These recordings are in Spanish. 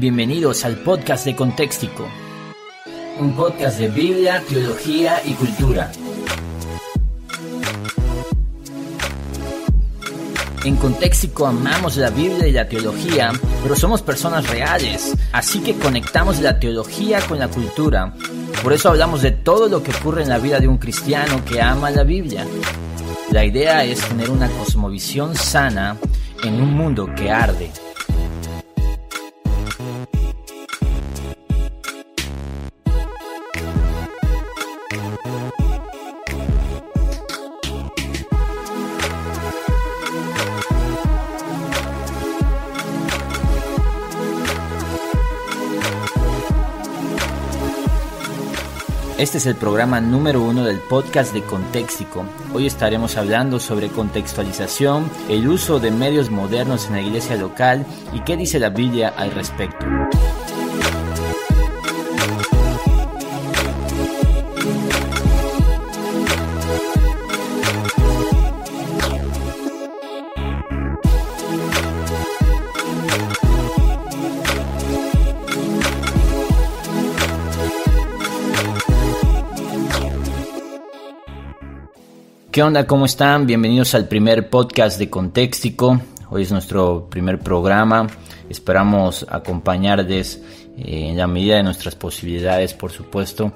Bienvenidos al podcast de Contextico, un podcast de Biblia, teología y cultura. En Contextico amamos la Biblia y la teología, pero somos personas reales, así que conectamos la teología con la cultura. Por eso hablamos de todo lo que ocurre en la vida de un cristiano que ama la Biblia. La idea es tener una cosmovisión sana en un mundo que arde. Este es el programa número uno del podcast de Contextico. Hoy estaremos hablando sobre contextualización, el uso de medios modernos en la iglesia local y qué dice la Biblia al respecto. ¿Qué onda? ¿Cómo están? Bienvenidos al primer podcast de Contextico. Hoy es nuestro primer programa. Esperamos acompañarles eh, en la medida de nuestras posibilidades, por supuesto,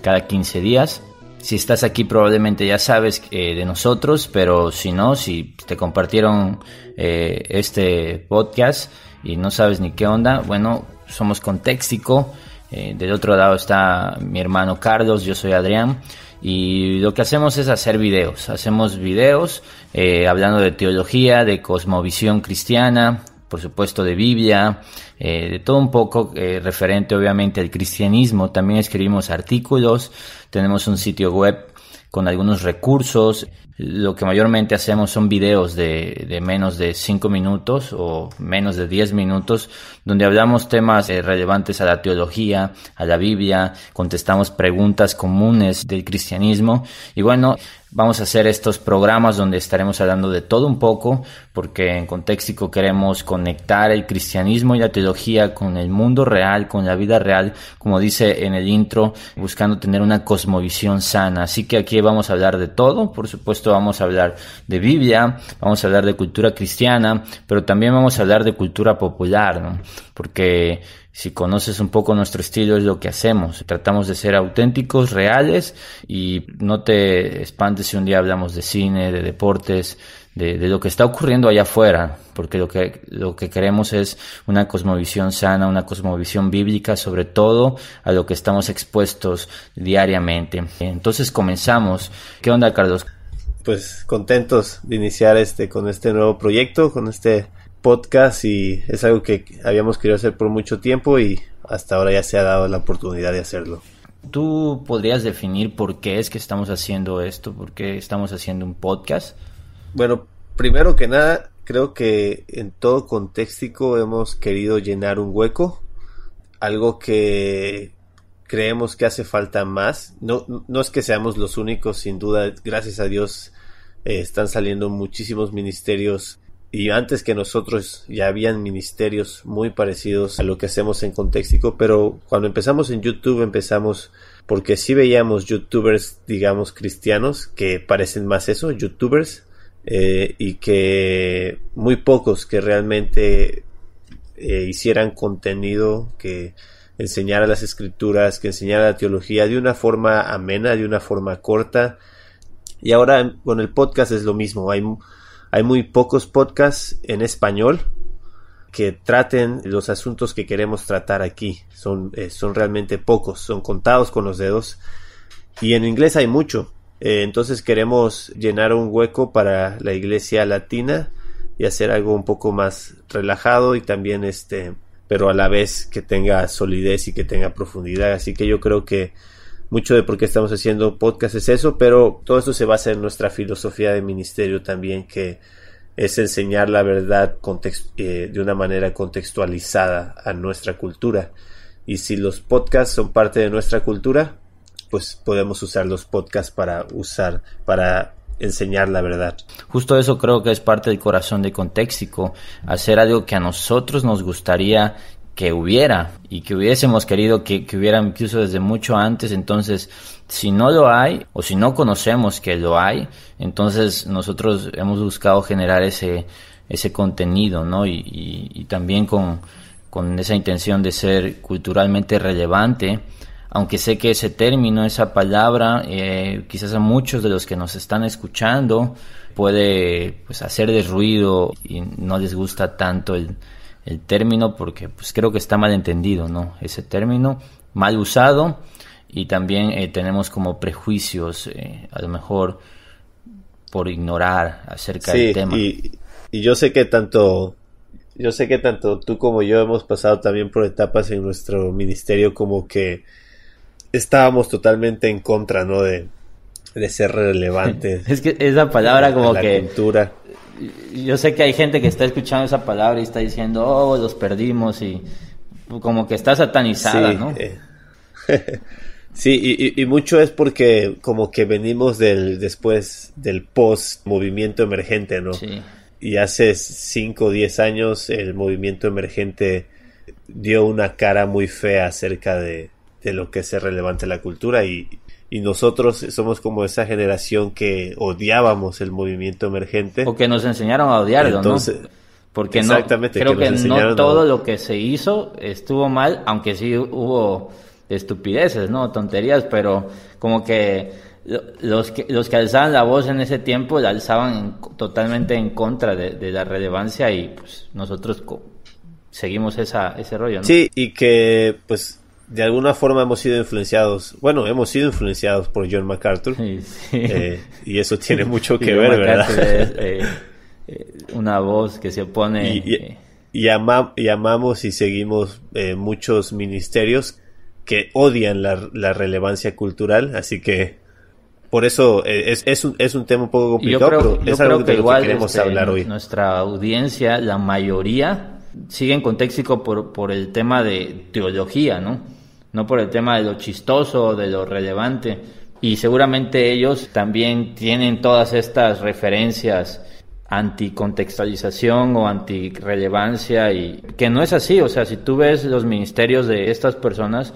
cada 15 días. Si estás aquí probablemente ya sabes eh, de nosotros, pero si no, si te compartieron eh, este podcast y no sabes ni qué onda, bueno, somos Contextico. del otro lado está mi hermano Carlos, yo soy Adrián. Y lo que hacemos es hacer videos. Hacemos videos eh, hablando de teología, de cosmovisión cristiana, por supuesto de Biblia, eh, de todo un poco eh, referente obviamente al cristianismo. También escribimos artículos, tenemos un sitio web con algunos recursos. Lo que mayormente hacemos son videos de, de menos de 5 minutos o menos de 10 minutos, donde hablamos temas eh, relevantes a la teología, a la Biblia, contestamos preguntas comunes del cristianismo. Y bueno, Vamos a hacer estos programas donde estaremos hablando de todo un poco, porque en Contextico queremos conectar el cristianismo y la teología con el mundo real, con la vida real, como dice en el intro, buscando tener una cosmovisión sana. Así que aquí vamos a hablar de todo, por supuesto vamos a hablar de Biblia, vamos a hablar de cultura cristiana, pero también vamos a hablar de cultura popular. Porque si conoces un poco nuestro estilo es lo que hacemos. Tratamos de ser auténticos, reales y no te espantes si un día hablamos de cine, de deportes, de, lo que está ocurriendo allá afuera, porque lo que, lo que queremos es una cosmovisión sana, una cosmovisión bíblica, sobre todo a lo que estamos expuestos diariamente. Entonces comenzamos. ¿Qué onda, Carlos? Pues contentos de iniciar este con este nuevo proyecto, con este podcast y es algo que habíamos querido hacer por mucho tiempo y hasta ahora ya se ha dado la oportunidad de hacerlo. ¿Tú podrías definir por qué es que estamos haciendo esto? ¿Por qué estamos haciendo un podcast? Bueno, primero que nada, creo que en todo contexto hemos querido llenar un hueco, algo que creemos que hace falta más. No, no es que seamos los únicos, sin duda, gracias a Dios eh, están saliendo muchísimos ministerios y antes que nosotros ya habían ministerios muy parecidos a lo que hacemos en Contextico, pero cuando empezamos en YouTube empezamos porque sí veíamos youtubers, digamos, cristianos que parecen más eso, youtubers, eh, y que muy pocos que realmente eh, hicieran contenido que enseñara las escrituras, que enseñara la teología de una forma amena, de una forma corta. Y ahora con el podcast es lo mismo, hay hay muy pocos podcasts en español que traten los asuntos que queremos tratar aquí. Son, eh, son realmente pocos, son contados con los dedos. Y en inglés hay mucho. Eh, entonces queremos llenar un hueco para la iglesia latina y hacer algo un poco más relajado y también este, pero a la vez que tenga solidez y que tenga profundidad. Así que yo creo que mucho de por qué estamos haciendo podcast es eso, pero todo esto se basa en nuestra filosofía de ministerio también, que es enseñar la verdad eh, de una manera contextualizada a nuestra cultura. Y si los podcasts son parte de nuestra cultura, pues podemos usar los podcasts para usar, para enseñar la verdad. Justo eso creo que es parte del corazón de Contextico, hacer algo que a nosotros nos gustaría que hubiera y que hubiésemos querido que, que, hubiera incluso desde mucho antes. Entonces, si no lo hay o si no conocemos que lo hay, entonces nosotros hemos buscado generar ese, ese contenido, ¿no? Y, también con, con esa intención de ser culturalmente relevante. Aunque sé que ese término, esa palabra, eh, quizás a muchos de los que nos están escuchando puede pues, hacer de ruido y no les gusta tanto el, el término porque pues creo que está mal entendido, ¿no? Ese término mal usado y también eh, tenemos como prejuicios eh, a lo mejor por ignorar acerca del tema. Y, y yo sé que tanto yo sé que tanto tú como yo hemos pasado también por etapas en nuestro ministerio como que estábamos totalmente en contra, ¿no? De, de ser relevantes. es que esa palabra como la que cultura yo sé que hay gente que está escuchando esa palabra y está diciendo, oh, los perdimos y como que está satanizada, sí, ¿no? Eh, sí, y, y, mucho es porque como que venimos del después del post movimiento emergente, ¿no? Sí. Y hace 5 o 10 años el movimiento emergente dio una cara muy fea acerca de, de lo que es relevante la cultura y, y nosotros somos como esa generación que odiábamos el movimiento emergente. O que nos enseñaron a odiarlo, Entonces, ¿no? Porque exactamente, no, creo que que, no todo a- lo que se hizo estuvo mal, aunque sí hubo estupideces, ¿no? Tonterías, pero como que lo- los que, los que alzaban la voz en ese tiempo la alzaban en- totalmente en contra de, de la relevancia y pues nosotros co- seguimos esa, ese rollo, ¿no? Sí, y que pues de alguna forma hemos sido influenciados, bueno, hemos sido influenciados por John MacArthur. Sí, sí. eh, y eso tiene mucho que ver, John ¿verdad? Es, eh, eh, una voz que se opone. Y- y- y, ama- y amamos y seguimos eh, muchos ministerios que odian la, la relevancia cultural, así que por eso es, es, un, es un tema un poco complicado, creo, pero es algo de que lo igual que queremos este, hablar hoy. nuestra audiencia, la mayoría, sigue en contexto por, por el tema de teología, ¿no? No por el tema de lo chistoso, de lo relevante. Y seguramente ellos también tienen todas estas referencias anticontextualización o antirrelevancia y que no es así, o sea, si tú ves los ministerios de estas personas,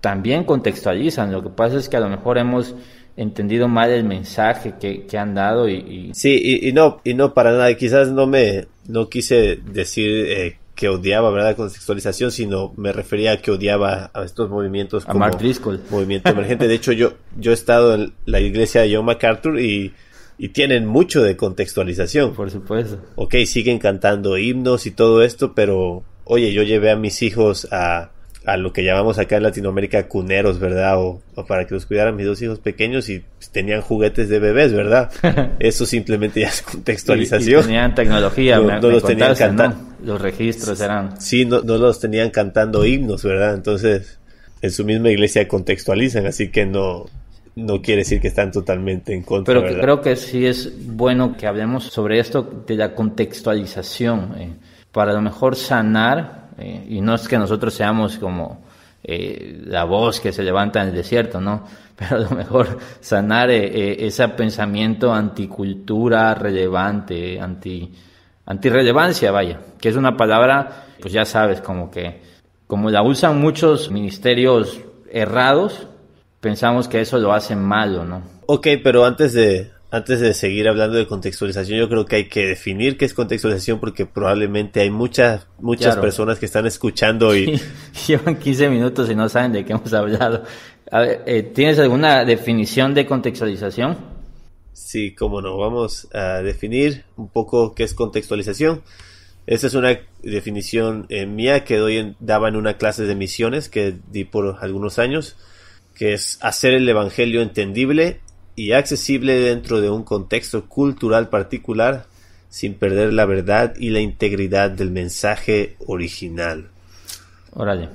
también contextualizan, lo que pasa es que a lo mejor hemos entendido mal el mensaje que, que han dado y, Sí, y, no, y no para nada, quizás no me, no quise decir eh, que odiaba, ¿verdad? Contextualización, sino me refería a que odiaba a estos movimientos a como Mark Driscoll. movimiento emergente. De hecho, yo, yo he estado en la iglesia de John MacArthur y, y tienen mucho de contextualización. Por supuesto. Ok, siguen cantando himnos y todo esto, pero oye, yo llevé a mis hijos a, a lo que llamamos acá en Latinoamérica cuneros, ¿verdad? O, o para que los cuidaran mis dos hijos pequeños y tenían juguetes de bebés, ¿verdad? Eso simplemente ya es Y, y contextualización. tenían tecnología, No- me, no me los tenían cantar. Los registros eran... Sí, no, no los tenían cantando himnos, ¿verdad? Entonces, en su misma iglesia contextualizan, así que no, no quiere decir que están totalmente en contra, Pero creo que sí es bueno que hablemos sobre esto de la contextualización, eh, para a lo mejor sanar, eh, y no es que nosotros seamos como eh, la voz que se levanta en el desierto, ¿no? Pero a lo mejor sanar eh, ese pensamiento anticultura relevante, anti antirrelevancia, vaya, que es una palabra, pues ya sabes, como que como la usan muchos ministerios errados, pensamos que eso lo hace malo, ¿no? Ok, pero antes de, antes de seguir hablando de contextualización, yo creo que hay que definir qué es contextualización porque probablemente hay muchas, muchas Claro. personas que están escuchando y Llevan 15 minutos y no saben de qué hemos hablado. A ver, eh, ¿Tienes alguna definición de contextualización? sí, cómo no, vamos a definir un poco qué es contextualización. Esa es una definición eh, mía que doy en- daba en una clase de misiones que di por algunos años, que es hacer el evangelio entendible y accesible dentro de un contexto cultural particular sin perder la verdad y la integridad del mensaje original. Órale.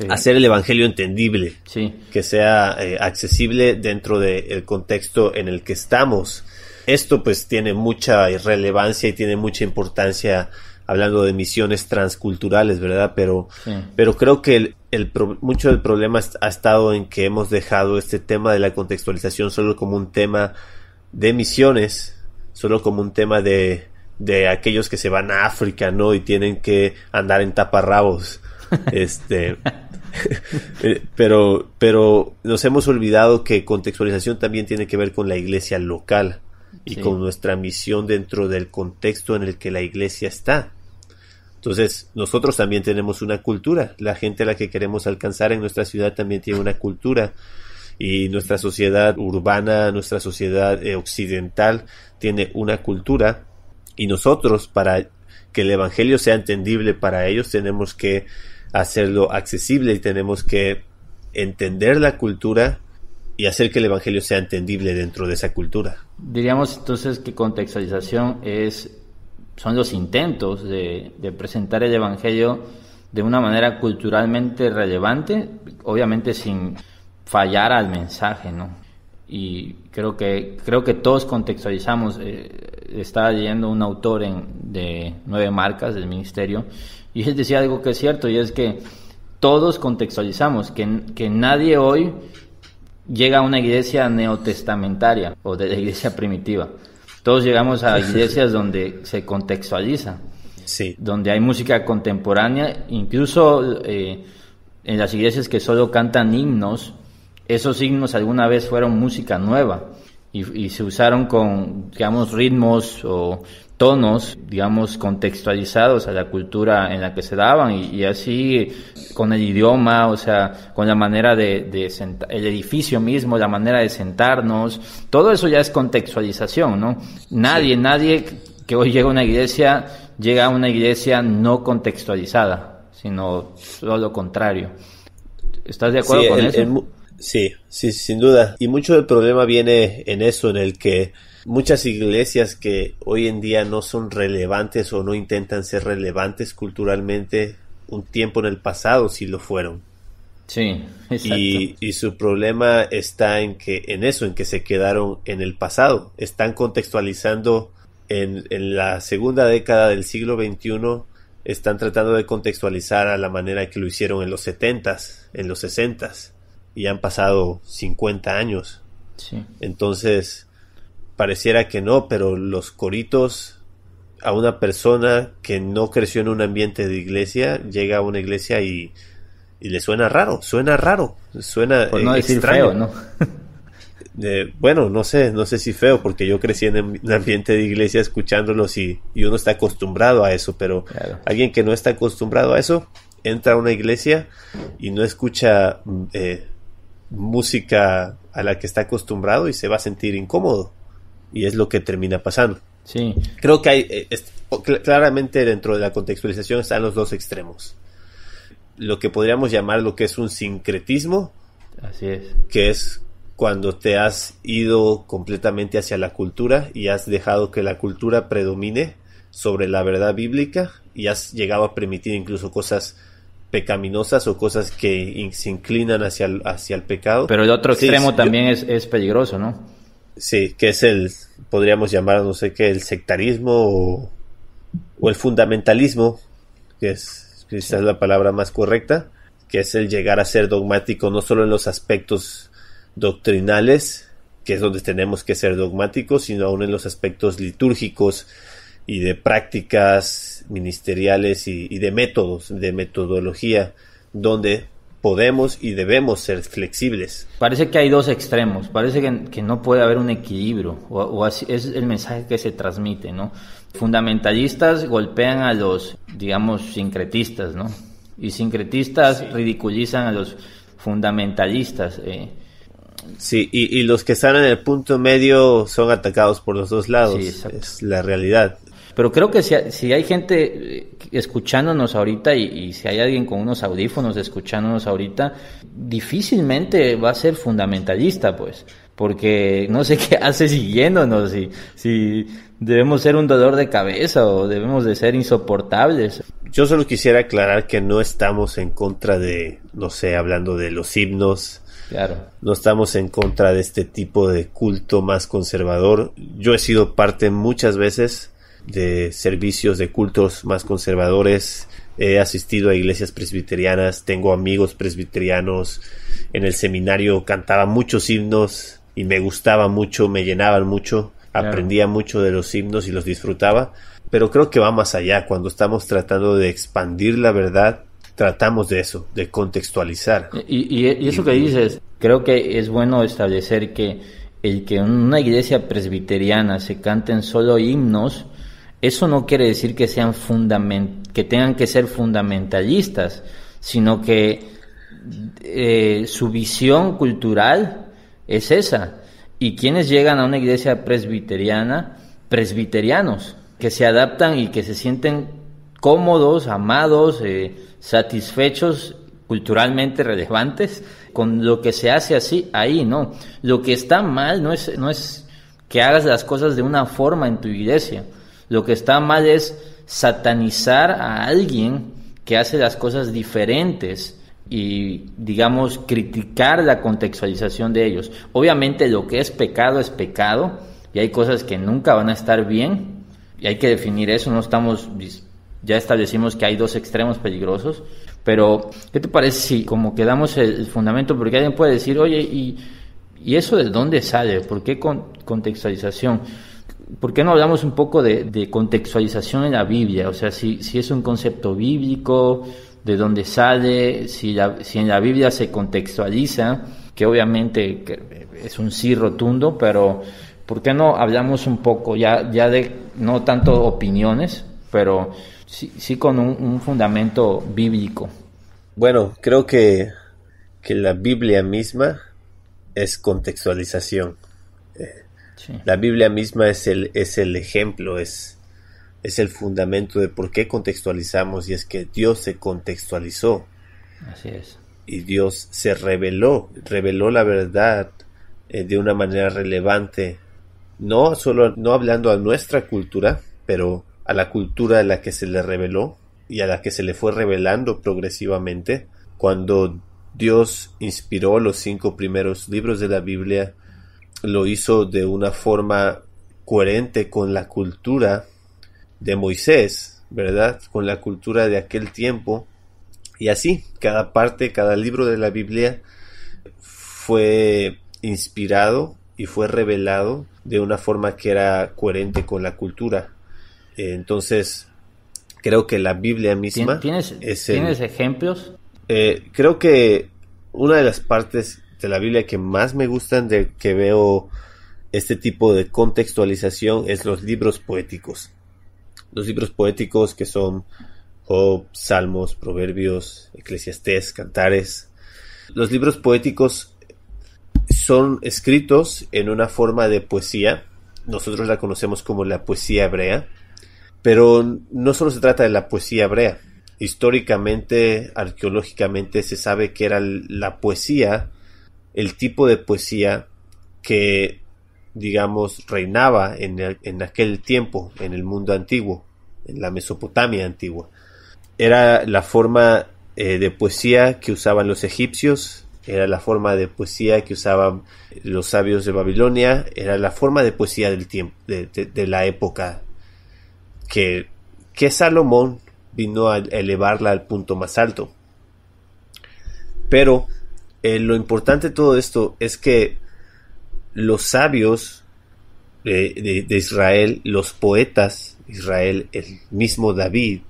Eh, Hacer el evangelio entendible, Sí, que sea eh, accesible dentro del contexto en el que estamos. Esto pues tiene mucha relevancia y tiene mucha importancia hablando de misiones transculturales, ¿verdad? Pero, Sí. pero creo que el, el pro- mucho del problema ha estado en que hemos dejado este tema de la contextualización solo como un tema de misiones, solo como un tema de, de aquellos que se van a África, ¿no? Y tienen que andar en taparrabos. Este, pero, pero nos hemos olvidado que contextualización también tiene que ver con la iglesia local y con nuestra misión dentro del contexto en el que la iglesia está. Entonces, nosotros también tenemos una cultura. La gente a la que queremos alcanzar en nuestra ciudad también tiene una cultura. Y nuestra sociedad urbana, nuestra sociedad eh, occidental tiene una cultura. Y nosotros, para que el Evangelio sea entendible para ellos, tenemos que hacerlo accesible y tenemos que entender la cultura y hacer que el Evangelio sea entendible dentro de esa cultura. Diríamos entonces que contextualización es son los intentos de, presentar el Evangelio de una manera culturalmente relevante, obviamente sin fallar al mensaje, ¿no? Y creo que, creo que todos contextualizamos. Eh, estaba leyendo un autor de nueve marcas del ministerio y él decía algo que es cierto y es que todos contextualizamos, que, que nadie hoy llega a una iglesia neotestamentaria o de la iglesia primitiva. Todos llegamos a iglesias donde se contextualiza, sí. donde hay música contemporánea, incluso eh, en las iglesias que solo cantan himnos, esos himnos alguna vez fueron música nueva y, y se usaron con, digamos, ritmos o tonos, digamos, contextualizados a la cultura en la que se daban y, así con el idioma, o sea, con la manera de, de el edificio mismo, la manera de sentarnos, todo eso ya es contextualización, ¿no? Nadie, nadie que hoy llega a una iglesia, llega a una iglesia no contextualizada, sino todo lo contrario. ¿Estás de acuerdo con eso? sí, sí, sin duda. Y mucho del problema viene en eso, en el que muchas iglesias que hoy en día no son relevantes o no intentan ser relevantes culturalmente, un tiempo en el pasado sí lo fueron. Sí, exacto. Y, y, su problema está en que, en eso, en que se quedaron en el pasado. Están contextualizando en, en la segunda década del siglo XXI, están tratando de contextualizar a la manera que lo hicieron en los setentas, en los sesentas, y han pasado 50 años. Sí. Entonces, pareciera que no, pero los coritos a una persona que no creció en un ambiente de iglesia, llega a una iglesia y, y le suena raro, suena raro, suena Por no decir feo, ¿no? bueno, no sé, no sé si feo, porque yo crecí en un ambiente de iglesia escuchándolos y, y uno está acostumbrado a eso, pero alguien que no está acostumbrado a eso, entra a una iglesia y no escucha eh, música a la que está acostumbrado y se va a sentir incómodo y es lo que termina pasando. Sí. Creo que hay, eh, claramente dentro de la contextualización están los dos extremos. Lo que podríamos llamar lo que es un sincretismo. Así es. Que es cuando te has ido completamente hacia la cultura y has dejado que la cultura predomine sobre la verdad bíblica y has llegado a permitir incluso cosas pecaminosas o cosas que se inclinan hacia el, hacia el pecado. Pero el otro extremo también es, es peligroso, ¿no? Sí, que es el, podríamos llamar, no sé qué, el sectarismo o, el fundamentalismo, que es quizás la palabra más correcta, que es el llegar a ser dogmático no solo en los aspectos doctrinales, que es donde tenemos que ser dogmáticos, sino aún en los aspectos litúrgicos y de prácticas ministeriales y, y de métodos, de metodología, donde podemos y debemos ser flexibles. Parece que hay dos extremos, parece que, no puede haber un equilibrio, o, así es el mensaje que se transmite, ¿no? Fundamentalistas golpean a los, digamos, sincretistas, ¿no? Y sincretistas ridiculizan a los fundamentalistas. Eh. Sí, y, los que están en el punto medio son atacados por los dos lados. es la realidad. Pero creo que si, si hay gente eh, escuchándonos ahorita y, si hay alguien con unos audífonos escuchándonos ahorita, difícilmente va a ser fundamentalista, pues, porque no sé qué hace siguiéndonos, si, si debemos ser un dolor de cabeza o debemos de ser insoportables. Yo solo quisiera aclarar que no estamos en contra de, no sé, hablando de los himnos, Claro. No estamos en contra de este tipo de culto más conservador. Yo he sido parte muchas veces de servicios de cultos más conservadores. He asistido a iglesias presbiterianas, tengo amigos presbiterianos. En el seminario cantaba muchos himnos y me gustaba mucho, me llenaban mucho, aprendía mucho de los himnos y los disfrutaba. Pero creo que va más allá cuando estamos tratando de expandir la verdad tratamos de eso, de contextualizar. Y, eso que dices, creo que es bueno establecer que el que en una iglesia presbiteriana se canten solo himnos, eso no quiere decir que sean fundament que tengan que ser fundamentalistas, sino que eh, su visión cultural es esa. Y quienes llegan a una iglesia presbiteriana, presbiterianos, que se adaptan y que se sienten cómodos, amados, eh, satisfechos, culturalmente relevantes, con lo que se hace así, ahí, ¿no? Lo que está mal no es, no es que hagas las cosas de una forma en tu iglesia. Lo que está mal es satanizar a alguien que hace las cosas diferentes y, digamos, criticar la contextualización de ellos. Obviamente lo que es pecado es pecado y hay cosas que nunca van a estar bien y hay que definir eso, no estamos, ya establecimos que hay dos extremos peligrosos, pero ¿qué te parece si como quedamos el, fundamento? Porque alguien puede decir, oye, ¿y, ¿y eso de dónde sale? ¿Por qué con, contextualización? ¿Por qué no hablamos un poco de, contextualización en la Biblia? O sea, si, si es un concepto bíblico, de dónde sale, si, si en la Biblia se contextualiza, que obviamente es un sí rotundo, pero ¿por qué no hablamos un poco ya, ya de, no tanto opiniones, pero sí, sí con un, fundamento bíblico? Bueno, creo que, que la Biblia misma es contextualización. Eh, la Biblia misma es el, es el ejemplo, es, es el fundamento de por qué contextualizamos y es que Dios se contextualizó. Así es. Y Dios se reveló, reveló la verdad eh, de una manera relevante, no solo no hablando a nuestra cultura, pero a la cultura a la que se le reveló y a la que se le fue revelando progresivamente. Cuando Dios inspiró los cinco primeros libros de la Biblia, lo hizo de una forma coherente con la cultura de Moisés, ¿verdad? Con la cultura de aquel tiempo. Y así, cada parte, cada libro de la Biblia fue inspirado y fue revelado de una forma que era coherente con la cultura. Entonces, creo que la Biblia misma... ¿Tienes, ¿tienes ejemplos? Eh, creo que una de las partes de la Biblia que más me gustan de que veo este tipo de contextualización es los libros poéticos los libros poéticos que son Job, Salmos, Proverbios, Eclesiastés, Cantares. Los libros poéticos son escritos en una forma de poesía. Nosotros la conocemos como la poesía hebrea. Pero no solo se trata de la poesía hebrea. Históricamente, arqueológicamente, se sabe que era la poesía, el tipo de poesía que digamos, reinaba en, en aquel tiempo, en el mundo antiguo, en la Mesopotamia antigua. Era la forma eh, de poesía que usaban los egipcios, era la forma de poesía que usaban los sabios de Babilonia, era la forma de poesía del tiempo, de, la época que, que Salomón vino a elevarla al punto más alto. Pero eh, lo importante de todo esto es que los sabios de, Israel, los poetas de Israel, el mismo David,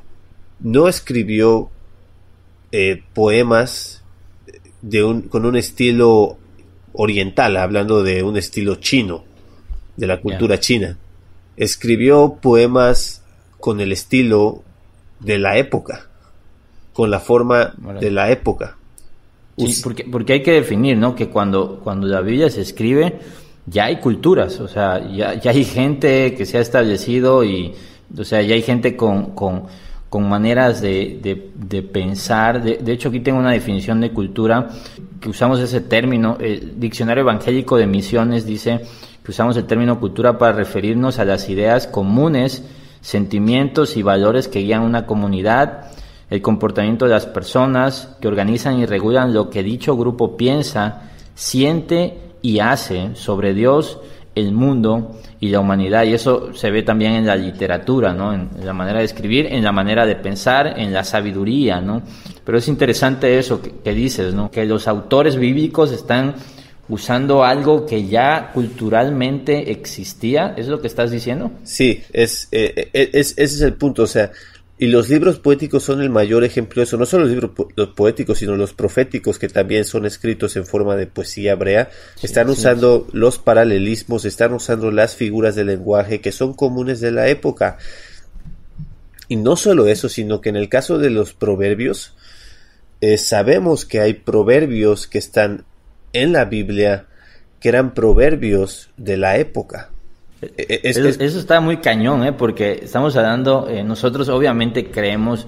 no escribió eh, poemas de un, con un estilo oriental, hablando de un estilo chino, de la cultura china. Escribió poemas con el estilo de la época, con la forma de la época. Sí, porque, porque hay que definir, ¿no? Que cuando, cuando la Biblia se escribe, ya hay culturas, o sea, ya, ya hay gente que se ha establecido y, o sea, ya hay gente con, con, con maneras de, de, pensar. De, de, hecho, aquí tengo una definición de cultura que usamos ese término. El Diccionario Evangélico de Misiones dice que usamos el término cultura para referirnos a las ideas comunes, sentimientos y valores que guían una comunidad el comportamiento de las personas que organizan y regulan lo que dicho grupo piensa, siente y hace sobre Dios, el mundo y la humanidad. Y eso se ve también en la literatura, ¿no? En, la manera de escribir, en la manera de pensar, en la sabiduría, ¿no? Pero es interesante eso que, dices, ¿no? Que los autores bíblicos están usando algo que ya culturalmente existía. ¿Es lo que estás diciendo? Sí, es, eh, eh, es, ese es el punto. O sea, Y los libros poéticos son el mayor ejemplo de eso, no solo los libros los poéticos, sino los proféticos, que también son escritos en forma de poesía hebrea, están usando los paralelismos, están usando las figuras del lenguaje que son comunes de la época. Y no solo eso, sino que en el caso de los proverbios, eh, sabemos que hay proverbios que están en la Biblia que eran proverbios de la época. E, e, eso, está muy cañón, ¿eh? porque estamos hablando, eh, nosotros obviamente creemos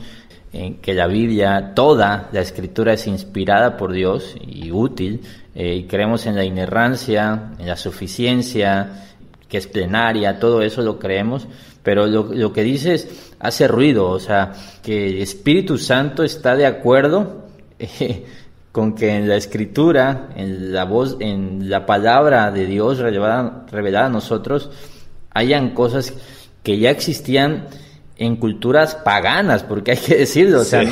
en que la Biblia, toda la escritura es inspirada por Dios y útil, eh, y creemos en la inerrancia, en la suficiencia, que es plenaria, todo eso lo creemos, pero lo, lo que dices hace ruido, o sea, que el Espíritu Santo está de acuerdo con que en la escritura, en la voz, en la palabra de Dios revelada, revelada a nosotros, hayan cosas que ya existían en culturas paganas, porque hay que decirlo, o sea,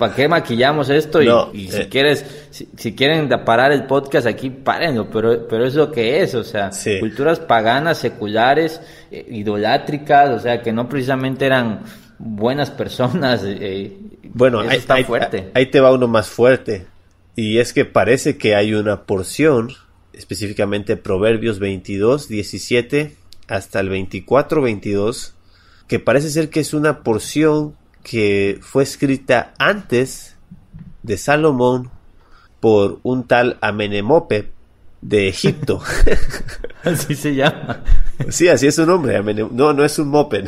¿para qué maquillamos esto? y, si eh. quieres, si, quieren parar el podcast aquí, párenlo, pero, pero es lo que es, o sea, culturas paganas, seculares, eh, idolátricas, o sea, que no precisamente eran buenas personas. Eh, bueno, ahí, ahí te va uno más fuerte. Y es que parece que hay una porción, específicamente Proverbios 22, 17 hasta el 24, 22, que parece ser que es una porción que fue escrita antes de Salomón por un tal Amenemope de Egipto. así se llama. Sí, así es su nombre. No, no es un moped.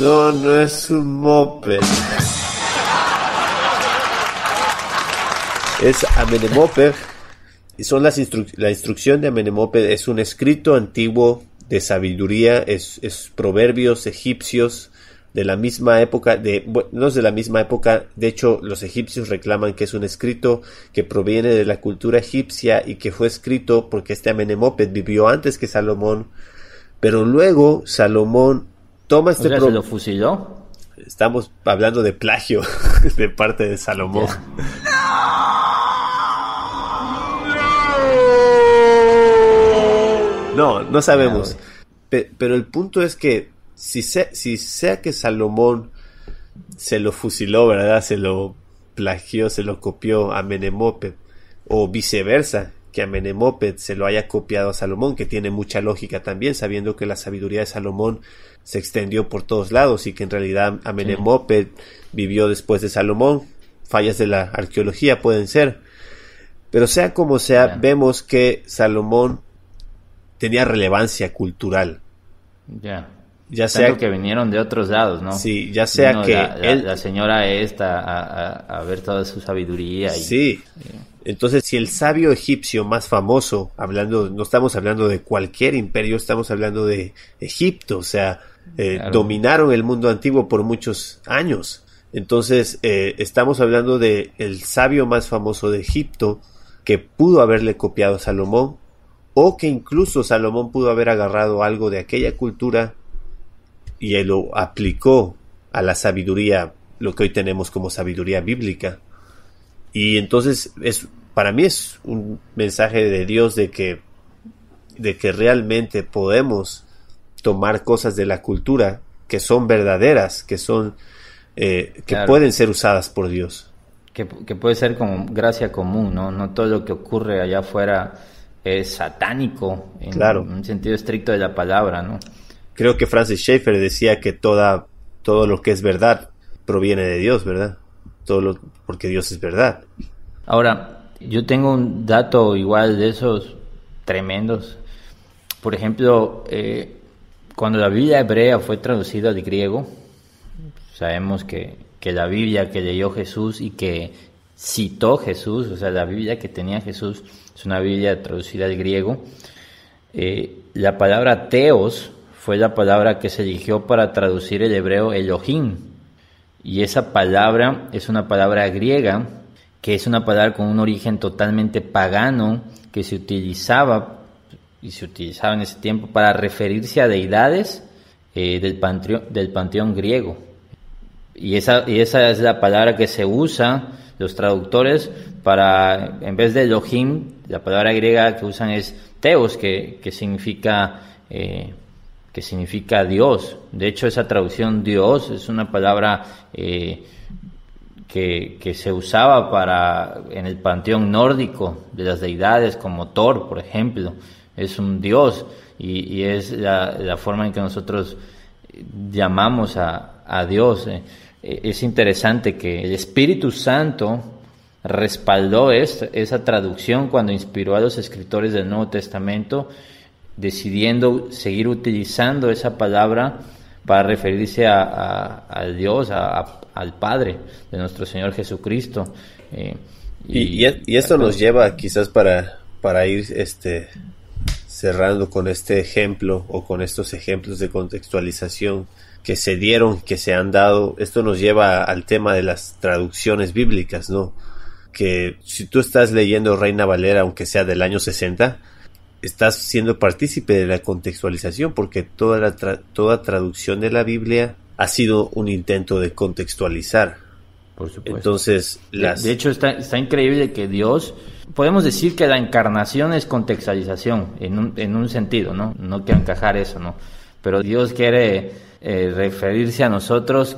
No, no es un moped. Es Amenemoped y son las la instrucción de Amenemoped es un escrito antiguo de sabiduría, es, proverbios egipcios de la misma época, de, no es de la misma época, de hecho los egipcios reclaman que es un escrito que proviene de la cultura egipcia y que fue escrito porque este Amenemoped vivió antes que Salomón, pero luego Salomón toma este... ¿Se lo fusiló? Estamos hablando de plagio de parte de Salomón. No, no sabemos. pero el punto es que si, si sea que Salomón se lo fusiló, ¿verdad? Se lo plagió, se lo copió a Menemoped, o viceversa, que a Menemoped se lo haya copiado a Salomón, que tiene mucha lógica también, sabiendo que la sabiduría de Salomón se extendió por todos lados y que en realidad Amenemoped vivió después de Salomón. Fallas de la arqueología pueden ser. Pero sea como sea, vemos que Salomón tenía relevancia cultural. Ya. Ya sea que vinieron de otros lados, ¿no? Sí, ya sea que la, señora esta a, ver toda su sabiduría. Y, sí. Entonces, si el sabio egipcio más famoso, hablando, no estamos hablando de cualquier imperio, estamos hablando de Egipto, o sea, eh, dominaron el mundo antiguo por muchos años. Entonces, eh, estamos hablando de el sabio más famoso de Egipto que pudo haberle copiado a Salomón o que incluso Salomón pudo haber agarrado algo de aquella cultura y lo aplicó a la sabiduría, lo que hoy tenemos como sabiduría bíblica. Y entonces es para mí es un mensaje de Dios de que de que realmente podemos tomar cosas de la cultura que son verdaderas, que son eh, que pueden ser usadas por Dios. Que, que, puede ser como gracia común, ¿no? No todo lo que ocurre allá afuera es satánico en, un sentido estricto de la palabra, ¿no? Creo que Francis Schaeffer decía que toda, todo lo que es verdad proviene de Dios, ¿verdad? Todo lo, porque Dios es verdad. Ahora, yo tengo un dato igual de esos tremendos. Por ejemplo, eh, cuando la Biblia hebrea fue traducida al griego, sabemos que, que la Biblia que leyó Jesús y que citó Jesús, o sea, la Biblia que tenía Jesús, es una Biblia traducida al griego. Eh, la palabra teos fue la palabra que se eligió para traducir el hebreo Elohim. Y esa palabra es una palabra griega, que es una palabra con un origen totalmente pagano, que se utilizaba y se utilizaba en ese tiempo para referirse a deidades eh, del, panteón, del panteón griego. Y esa, y esa es la palabra que se usa los traductores para, en vez de Elohim, la palabra griega que usan es Teos, que, significa, eh, que significa Dios. De hecho, esa traducción Dios es una palabra eh, que, que, se usaba para en el panteón nórdico de las deidades, como Thor, por ejemplo. Es un Dios y, es la, forma en que nosotros llamamos a, a Dios. Eh, es interesante que el Espíritu Santo respaldó esa traducción cuando inspiró a los escritores del Nuevo Testamento, decidiendo seguir utilizando esa palabra para referirse a, Dios, al Padre de nuestro Señor Jesucristo. Eh, y, y, esto nos lleva quizás para, para ir este, cerrando con este ejemplo o con estos ejemplos de contextualización que se dieron, que se han dado. Esto nos lleva al tema de las traducciones bíblicas, ¿no? que si tú estás leyendo Reina Valera, aunque sea del año 60, estás siendo partícipe de la contextualización, porque toda, la toda traducción de la Biblia ha sido un intento de contextualizar. Por supuesto. Entonces, las... de, hecho, está, está, increíble que Dios, podemos decir que la encarnación es contextualización, en un, en un sentido, ¿no? No quiero encajar eso, ¿no? Pero Dios quiere eh, referirse a nosotros,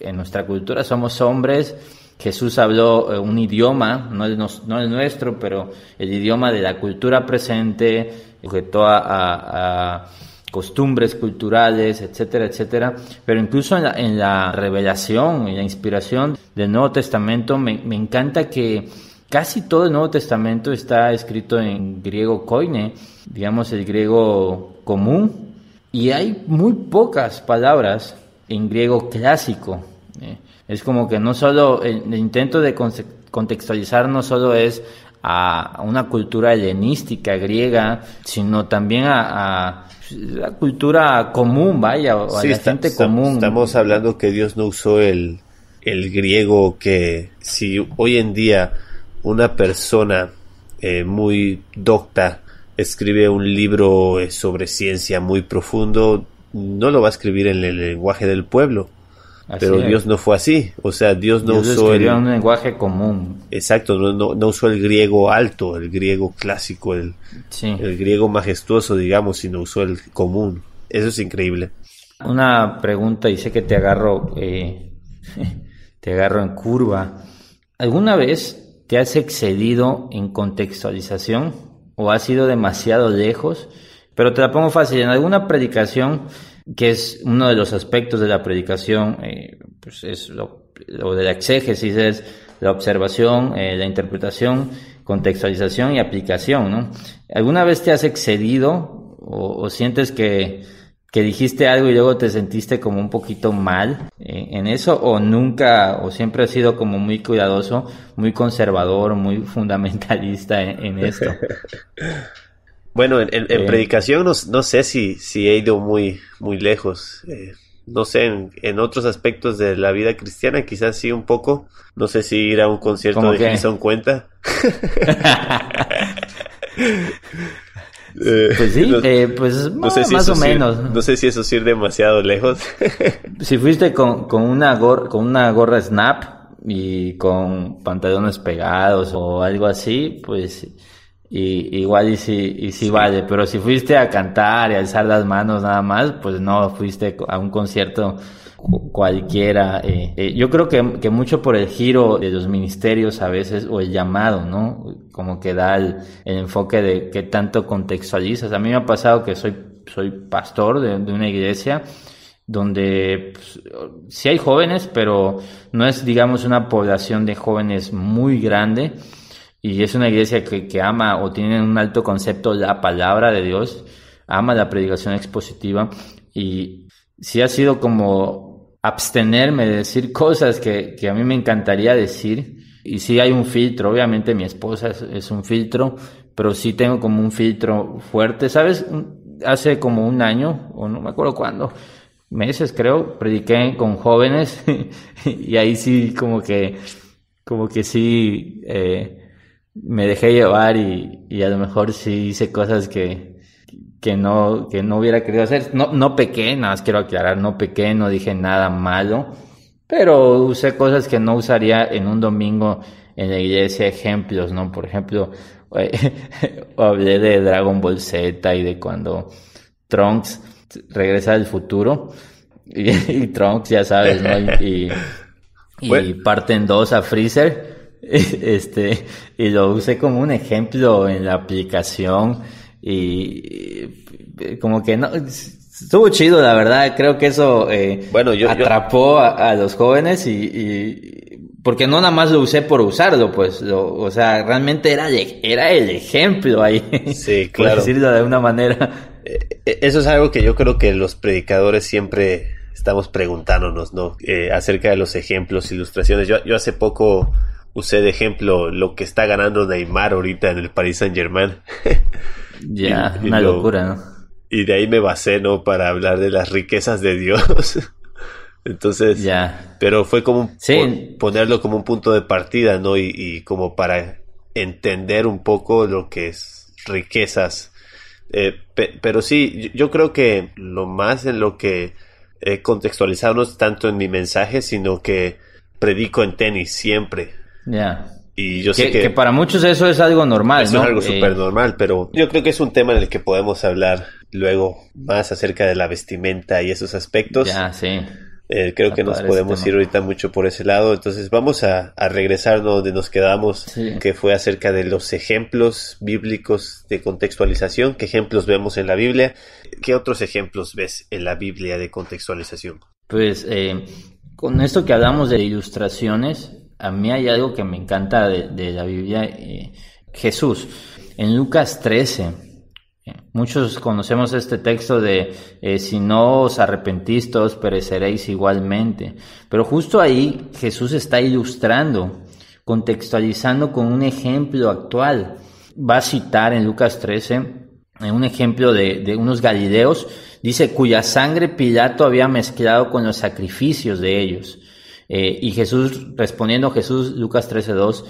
en nuestra cultura somos hombres, Jesús habló eh, un idioma, no el, no el, nuestro, pero el idioma de la cultura presente, sujetó a, a, costumbres culturales, etcétera, etcétera. Pero incluso en la, en la revelación y la inspiración del Nuevo Testamento, me, me, encanta que casi todo el Nuevo Testamento está escrito en griego koine, digamos el griego común, y hay muy pocas palabras en griego clásico. ¿eh? Es como que no solo el, intento de contextualizar no solo es a, una cultura helenística griega, sino también a, la cultura común, vaya, a la gente común. Estamos hablando que Dios no usó el, el griego que si hoy en día una persona eh, muy docta escribe un libro eh, sobre ciencia muy profundo, no lo va a escribir en el lenguaje del pueblo pero Dios no fue así, o sea, Dios no usó el un lenguaje común. Exacto, no, no, usó el griego alto, el griego clásico, el, el griego majestuoso, digamos, sino usó el común. Eso es increíble. Una pregunta y sé que te agarro, eh, te agarro en curva. ¿Alguna vez te has excedido en contextualización o has ido demasiado lejos? Pero te la pongo fácil. En alguna predicación que es uno de los aspectos de la predicación, eh, pues es lo, de la exégesis, es la observación, eh, la interpretación, contextualización y aplicación, ¿no? ¿Alguna vez te has excedido o, sientes que, que, dijiste algo y luego te sentiste como un poquito mal eh, en eso o nunca o siempre has sido como muy cuidadoso, muy conservador, muy fundamentalista en, en esto? Bueno, en, en, predicación no, no, sé si, si he ido muy, muy lejos. Eh, no sé, en, en, otros aspectos de la vida cristiana quizás sí un poco. No sé si ir a un concierto de Jason cuenta. pues sí, eh, pues no sé si más o menos. no sé si eso es ir demasiado lejos. si fuiste con, con, una gor con una gorra snap y con pantalones pegados o algo así, pues y igual y si, y si vale, pero si fuiste a cantar y alzar las manos nada más, pues no fuiste a un concierto cualquiera. Eh, eh, yo creo que, que, mucho por el giro de los ministerios a veces, o el llamado, ¿no? Como que da el, enfoque de qué tanto contextualizas. A mí me ha pasado que soy, soy pastor de, de una iglesia donde pues, sí hay jóvenes, pero no es, digamos, una población de jóvenes muy grande y es una iglesia que, que ama o tiene un alto concepto la palabra de Dios, ama la predicación expositiva y sí ha sido como abstenerme de decir cosas que, que a mí me encantaría decir. Y sí hay un filtro, obviamente mi esposa es, un filtro, pero sí tengo como un filtro fuerte. ¿Sabes? Hace como un año, o no me acuerdo cuándo, meses creo, prediqué con jóvenes y ahí sí como que, como que sí, eh, me dejé llevar y, y a lo mejor sí hice cosas que, que no, que no hubiera querido hacer. No, no pequé, nada más quiero aclarar, no pequé, no dije nada malo, pero usé cosas que no usaría en un domingo en la iglesia, ejemplos, ¿no? Por ejemplo, hablé de Dragon Ball Z y de cuando Trunks regresa del futuro y, Trunks, ya sabes, ¿no? Y, y, parten dos a Freezer, este, y lo usé como un ejemplo en la aplicación y como que no, estuvo chido, la verdad, creo que eso eh, bueno, yo, atrapó A, los jóvenes y, porque no nada más lo usé por usarlo, pues, o sea, realmente era, era el ejemplo ahí, sí, claro. por decirlo de una manera. Eh, eh, eso es algo que yo creo que los predicadores siempre estamos preguntándonos, ¿no? Eh, acerca de los ejemplos, ilustraciones. Yo, yo hace poco usé de ejemplo lo que está ganando Neymar ahorita en el Paris Saint Germain. ya, una locura, ¿no? Y de ahí me basé, ¿no? Para hablar de las riquezas de Dios. Entonces, ya. pero fue como ponerlo como un punto de partida, ¿no? Y, y, como para entender un poco lo que es riquezas. Eh, pero sí, yo creo que lo más en lo que he contextualizado no es tanto en mi mensaje, sino que predico en tenis siempre. Ya. Y yo sé que, que, para muchos eso es algo normal, eso ¿no? es algo súper normal, pero yo creo que es un tema en el que podemos hablar luego más acerca de la vestimenta y esos aspectos. Ya, sí. Eh, creo que nos podemos ir ahorita mucho por ese lado. Entonces vamos a, a regresar donde nos quedamos, que fue acerca de los ejemplos bíblicos de contextualización. ¿Qué ejemplos vemos en la Biblia? ¿Qué otros ejemplos ves en la Biblia de contextualización? Pues eh, con esto que hablamos de ilustraciones, a mí hay algo que me encanta de, la Biblia. Eh, Jesús, en Lucas 13, Muchos conocemos este texto de eh, si no os arrepentís todos pereceréis igualmente. Pero justo ahí Jesús está ilustrando, contextualizando con un ejemplo actual. Va a citar en Lucas 13 un ejemplo de, unos galileos, dice cuya sangre Pilato había mezclado con los sacrificios de ellos. Eh, y Jesús, respondiendo a Jesús, Lucas 13.2,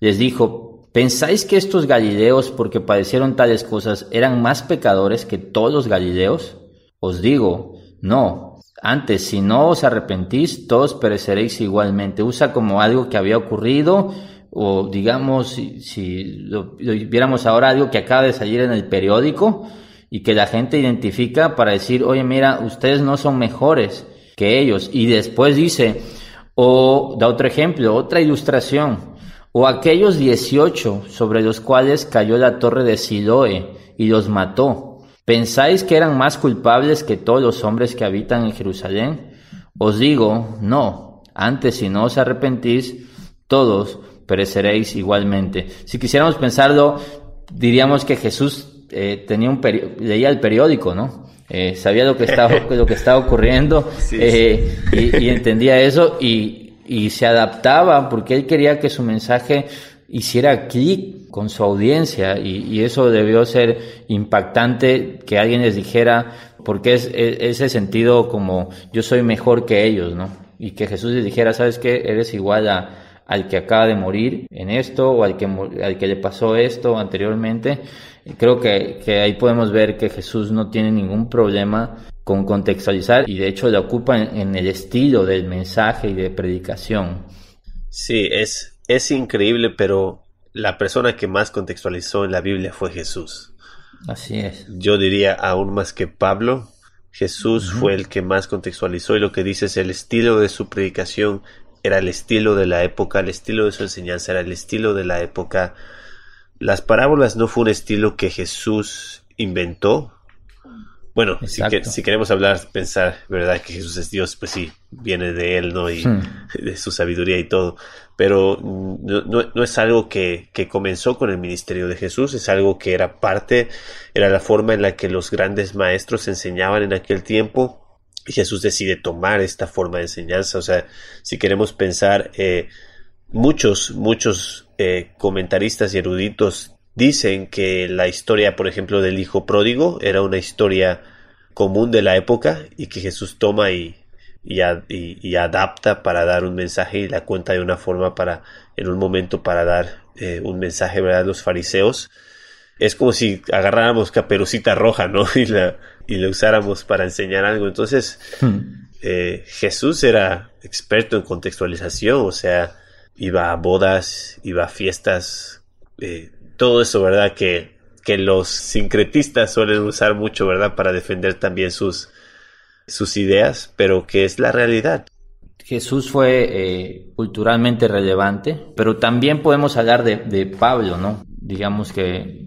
les dijo, ¿Pensáis que estos Galileos, porque padecieron tales cosas, eran más pecadores que todos los Galileos? Os digo, no. Antes, si no os arrepentís, todos pereceréis igualmente. Usa como algo que había ocurrido, o digamos, si, lo, viéramos ahora algo que acaba de salir en el periódico y que la gente identifica para decir, oye, mira, ustedes no son mejores que ellos. Y después dice, o da otro ejemplo, otra ilustración o aquellos dieciocho sobre los cuales cayó la torre de Siloe y los mató. ¿Pensáis que eran más culpables que todos los hombres que habitan en Jerusalén? Os digo, no. Antes, si no os arrepentís, todos pereceréis igualmente. Si quisiéramos pensarlo, diríamos que Jesús eh, tenía un leía el periódico, ¿no? Eh, sabía lo que estaba, lo que estaba ocurriendo eh, Y, y, entendía eso y, y se adaptaba porque él quería que su mensaje hiciera clic con su audiencia y, eso debió ser impactante que alguien les dijera porque es, ese sentido como yo soy mejor que ellos, ¿no? Y que Jesús les dijera, ¿sabes qué? Eres igual a, al que acaba de morir en esto o al que, al que le pasó esto anteriormente. Creo que, que ahí podemos ver que Jesús no tiene ningún problema con contextualizar y de hecho la ocupa en, el estilo del mensaje y de predicación. Sí, es, es increíble, pero la persona que más contextualizó en la Biblia fue Jesús. Así es. Yo diría aún más que Pablo, Jesús fue el que más contextualizó y lo que dice es el estilo de su predicación era el estilo de la época, el estilo de su enseñanza era el estilo de la época. Las parábolas no fue un estilo que Jesús inventó, bueno, si, queremos hablar, pensar, ¿verdad? Que Jesús es Dios, pues sí, viene de Él, ¿no? Y hmm. de su sabiduría y todo. Pero no, es algo que, que, comenzó con el ministerio de Jesús, es algo que era parte, era la forma en la que los grandes maestros enseñaban en aquel tiempo. Jesús decide tomar esta forma de enseñanza. O sea, si queremos pensar, eh, muchos, muchos eh, comentaristas y eruditos Dicen que la historia, por ejemplo, del hijo pródigo era una historia común de la época y que Jesús toma y, y, adapta para dar un mensaje y la cuenta de una forma para, en un momento, para dar eh, un mensaje, ¿verdad? A los fariseos. Es como si agarráramos caperucita roja, ¿no? Y la, y la usáramos para enseñar algo. Entonces, hmm. eh, Jesús era experto en contextualización, o sea, iba a bodas, iba a fiestas, eh, todo eso, ¿verdad? Que, que los sincretistas suelen usar mucho, ¿verdad? Para defender también sus, sus ideas, pero que es la realidad. Jesús fue eh, culturalmente relevante, pero también podemos hablar de, de, Pablo, ¿no? Digamos que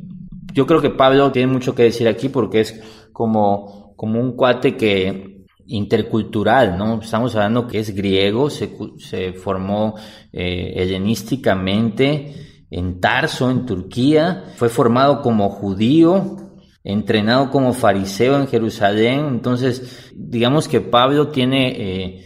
yo creo que Pablo tiene mucho que decir aquí porque es como, como un cuate que intercultural, ¿no? Estamos hablando que es griego, se, se formó eh, helenísticamente en Tarso, en Turquía, fue formado como judío, entrenado como fariseo en Jerusalén, entonces digamos que Pablo tiene eh,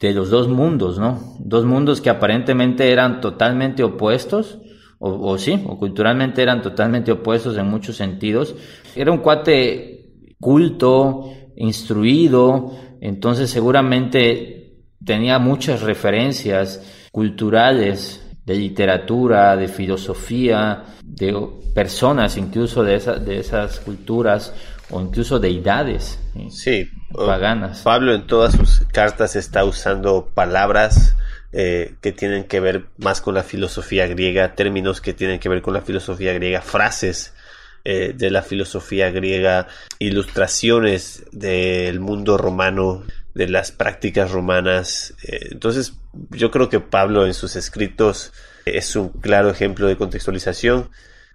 de los dos mundos, ¿no? Dos mundos que aparentemente eran totalmente opuestos, o, o, sí, o culturalmente eran totalmente opuestos en muchos sentidos. Era un cuate culto, instruido, entonces seguramente tenía muchas referencias culturales de literatura, de filosofía, de personas incluso de, de esas culturas o incluso deidades sí, paganas. Pablo en todas sus cartas está usando palabras eh, que tienen que ver más con la filosofía griega, términos que tienen que ver con la filosofía griega, frases eh, de la filosofía griega, ilustraciones del mundo romano, de las prácticas romanas. Eh, entonces, yo creo que Pablo en sus escritos es un claro ejemplo de contextualización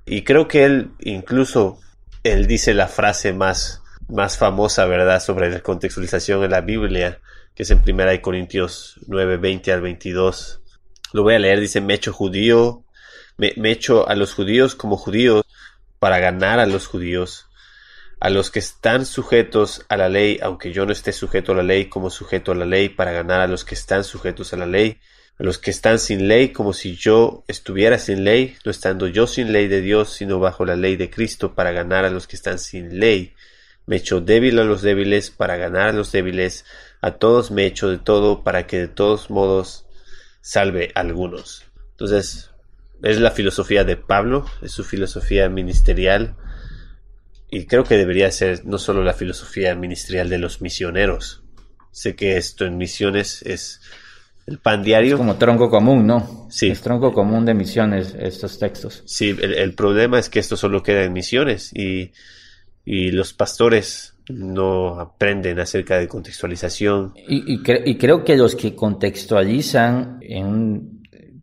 y creo que él incluso él dice la frase más más famosa, ¿verdad?, sobre la contextualización en la Biblia, que es en 1 Corintios 9, 20 al 22. Lo voy a leer, dice, me hecho judío, me, me echo a los judíos como judíos para ganar a los judíos, a los que están sujetos a la ley, aunque yo no esté sujeto a la ley como sujeto a la ley, para ganar a los que están sujetos a la ley, a los que están sin ley como si yo estuviera sin ley, no estando yo sin ley de Dios, sino bajo la ley de Cristo, para ganar a los que están sin ley. Me echo débil a los débiles para ganar a los débiles, a todos me echo de todo para que de todos modos salve a algunos. Entonces, es la filosofía de Pablo, es su filosofía ministerial y creo que debería ser no solo la filosofía ministerial de los misioneros. Sé que esto en misiones es el pan diario. como tronco común, ¿no? Sí. Es tronco común de misiones estos textos. Sí, el, problema es que esto solo queda en misiones y, y los pastores no aprenden acerca de contextualización. Y, y, y creo que los que contextualizan en un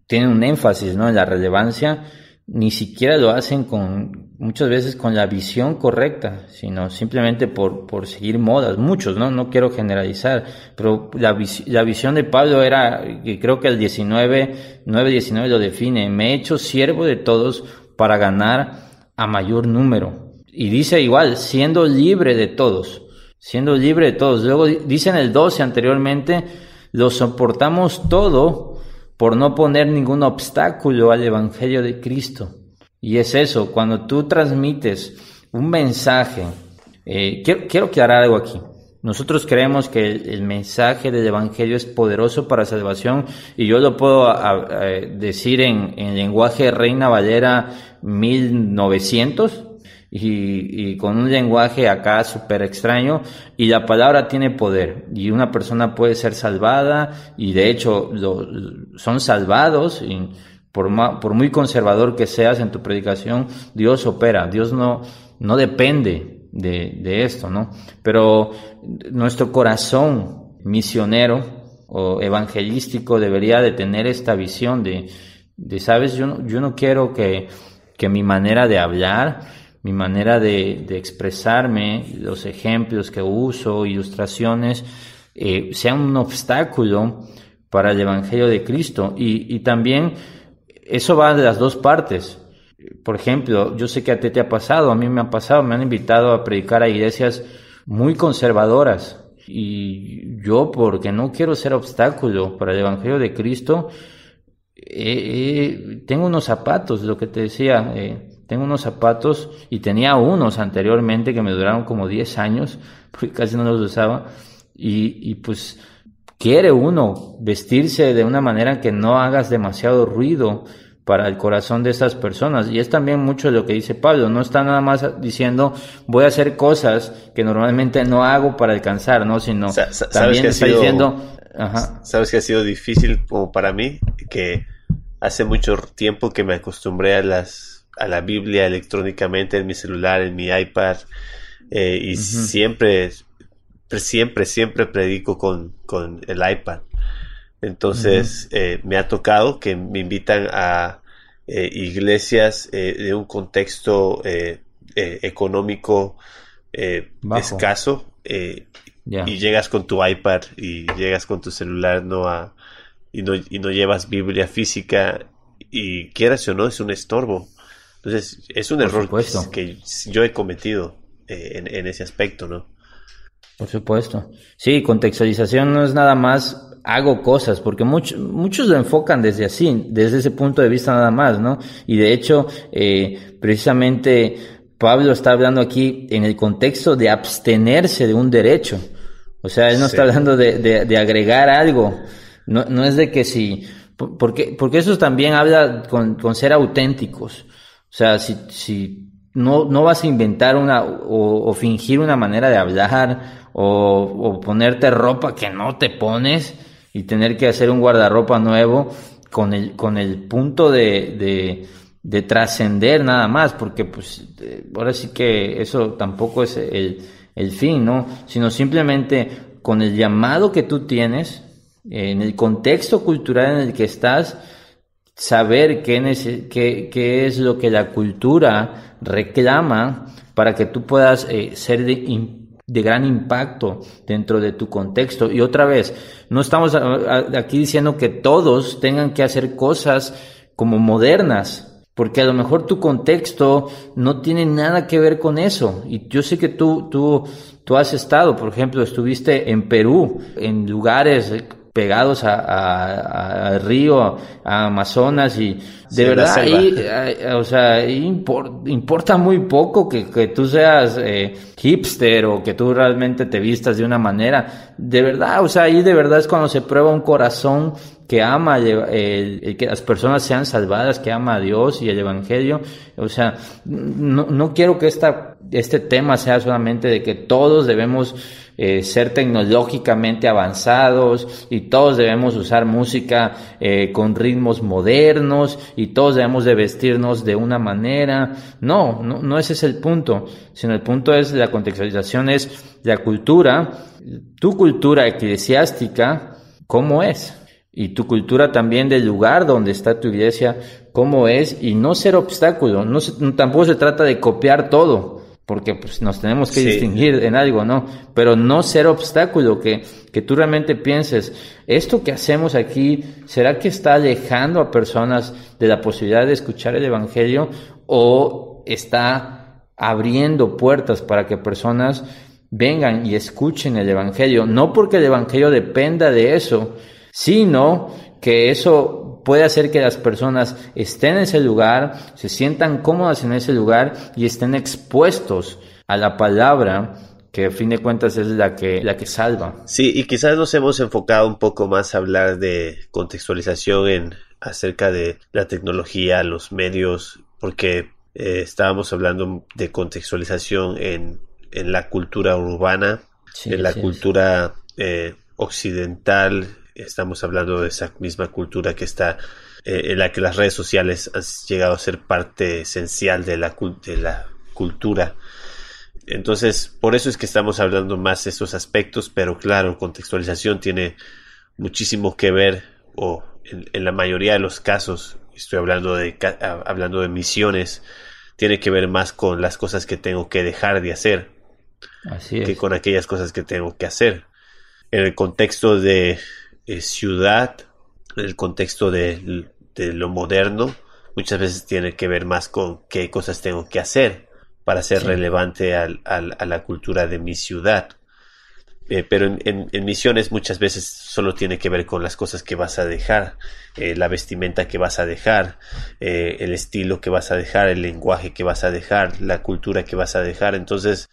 tienen un énfasis ¿no? en la relevancia, ni siquiera lo hacen con muchas veces con la visión correcta, sino simplemente por, por seguir modas, muchos, ¿no? No quiero generalizar, pero la, la visión de Pablo era, y creo que el 19, 9-19 lo define, me he hecho siervo de todos para ganar a mayor número. Y dice igual, siendo libre de todos, siendo libre de todos. Luego dice en el 12 anteriormente, lo soportamos todo por no poner ningún obstáculo al Evangelio de Cristo. Y es eso, cuando tú transmites un mensaje, eh, quiero, quiero aclarar algo aquí. Nosotros creemos que el, mensaje del Evangelio es poderoso para salvación y yo lo puedo decir en, en lenguaje Reina Valera 1900 y, y, con un lenguaje acá súper extraño y la palabra tiene poder y una persona puede ser salvada y de hecho son salvados y por, muy conservador que seas en tu predicación, Dios opera, Dios no, no depende de, esto, ¿no? Pero nuestro corazón misionero o evangelístico debería de tener esta visión de, de sabes, yo no, yo no quiero que, que mi manera de hablar mi manera de, expresarme, los ejemplos que uso, ilustraciones, eh, sean un obstáculo para el Evangelio de Cristo. Y, también eso va de las dos partes. Por ejemplo, yo sé que a ti te ha pasado, a mí me ha pasado, me han invitado a predicar a iglesias muy conservadoras. Y yo, porque no quiero ser obstáculo para el Evangelio de Cristo, tengo unos zapatos, lo que te decía, eh, tengo unos zapatos y tenía unos anteriormente que me duraron como 10 años, porque casi no los usaba. Y, y pues quiere uno vestirse de una manera que no hagas demasiado ruido para el corazón de estas personas. Y es también mucho lo que dice Pablo. No está nada más diciendo voy a hacer cosas que normalmente no hago para alcanzar, ¿no? Sino también está diciendo... ¿Sabes que ha sido difícil como para mí? Que hace mucho tiempo que me acostumbré a las a la Biblia electrónicamente en mi celular, en mi iPad, eh, y siempre, siempre, siempre predico con, con el iPad. Entonces, eh, me ha tocado que me invitan a eh, iglesias de un contexto económico escaso y llegas con tu iPad y llegas con tu celular no a, y, no, y no llevas Biblia física y quieras o no es un estorbo. Entonces, es un error que, yo he cometido eh, en, ese aspecto, ¿no? Por supuesto. Sí, contextualización no es nada más hago cosas, porque muchos muchos lo enfocan desde así, desde ese punto de vista nada más, ¿no? Y de hecho, eh, precisamente Pablo está hablando aquí en el contexto de abstenerse de un derecho. O sea, él no está hablando de, de, agregar algo. No, no es de que si, porque, porque eso también habla con, con ser auténticos. O sea, si, si no, no vas a inventar una o, fingir una manera de hablar o, o, ponerte ropa que no te pones y tener que hacer un guardarropa nuevo con el, con el punto de, de, de trascender nada más, porque pues eh, ahora sí que eso tampoco es el, el fin, ¿no? Sino simplemente con el llamado que tú tienes, en el contexto cultural en el que estás, saber qué, es lo que la cultura reclama para que tú puedas eh, ser de, de gran impacto dentro de tu contexto. Y otra vez, no estamos aquí diciendo que todos tengan que hacer cosas como modernas, porque a lo mejor tu contexto no tiene nada que ver con eso. Y yo sé que tú, tú, tú has estado, por ejemplo, estuviste en Perú, en lugares pegados a, río, a Amazonas y de verdad ahí, eh, o sea, importa muy poco que, que tú seas eh, hipster o que tú realmente te vistas de una manera. De verdad, o sea, ahí de verdad es cuando se prueba un corazón que ama el, que las personas sean salvadas, que ama a Dios y el Evangelio. O sea, no, no quiero que esta, este tema sea solamente de que todos debemos eh, ser tecnológicamente avanzados y todos debemos usar música eh, con ritmos modernos y todos debemos de vestirnos de una manera. No, no, no ese es el punto, sino el punto es la contextualización es la cultura, tu cultura eclesiástica, ¿cómo es? y tu cultura también del lugar donde está tu iglesia, cómo es, y no ser obstáculo, no tampoco se trata de copiar todo, porque pues nos tenemos que distinguir en algo, ¿no? Pero no ser obstáculo, que, que tú realmente pienses, esto que hacemos aquí, ¿será que está alejando a personas de la posibilidad de escuchar el Evangelio o está abriendo puertas para que personas vengan y escuchen el Evangelio? No porque el Evangelio dependa de eso, sino que eso puede hacer que las personas estén en ese lugar, se sientan cómodas en ese lugar y estén expuestos a la palabra que a fin de cuentas es la que, la que salva. Sí, y quizás nos hemos enfocado un poco más a hablar de contextualización en acerca de la tecnología, los medios, porque eh, estábamos hablando de contextualización en, en la cultura urbana, en la cultura eh, occidental, estamos hablando de esa misma cultura que está eh, en la que las redes sociales han llegado a ser parte esencial de la, de la cultura. Entonces, por eso es que estamos hablando más de estos aspectos, pero claro, contextualización tiene muchísimo que ver, o en, la mayoría de los casos, estoy hablando de, hablando de misiones, tiene que ver más con las cosas que tengo que dejar de hacer que con aquellas cosas que tengo que hacer. En el contexto de eh, ciudad, en el contexto de, lo moderno, muchas veces tiene que ver más con qué cosas tengo que hacer para ser relevante a la cultura de mi ciudad. Eh, pero en, misiones muchas veces solo tiene que ver con las cosas que vas a dejar, eh, la vestimenta que vas a dejar, el estilo que vas a dejar, el lenguaje que vas a dejar, la cultura que vas a dejar. Entonces,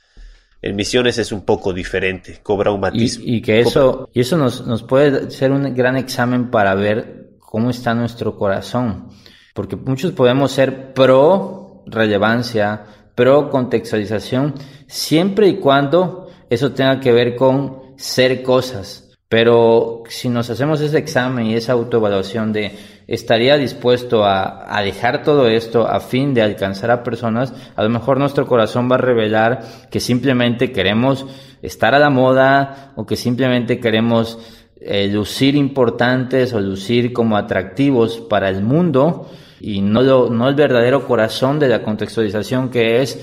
en misiones es un poco diferente, cobra un matiz. Y, que eso, y eso nos, nos puede ser un gran examen para ver cómo está nuestro corazón. Porque muchos podemos ser pro relevancia, pro contextualización, siempre y cuando eso tenga que ver con ser cosas. Pero si nos hacemos ese examen y esa autoevaluación de estaría dispuesto a, dejar todo esto a fin de alcanzar a personas, a lo mejor nuestro corazón va a revelar que simplemente queremos estar a la moda o que simplemente queremos eh, lucir importantes o lucir como atractivos para el mundo y no, lo, no el verdadero corazón de la contextualización que es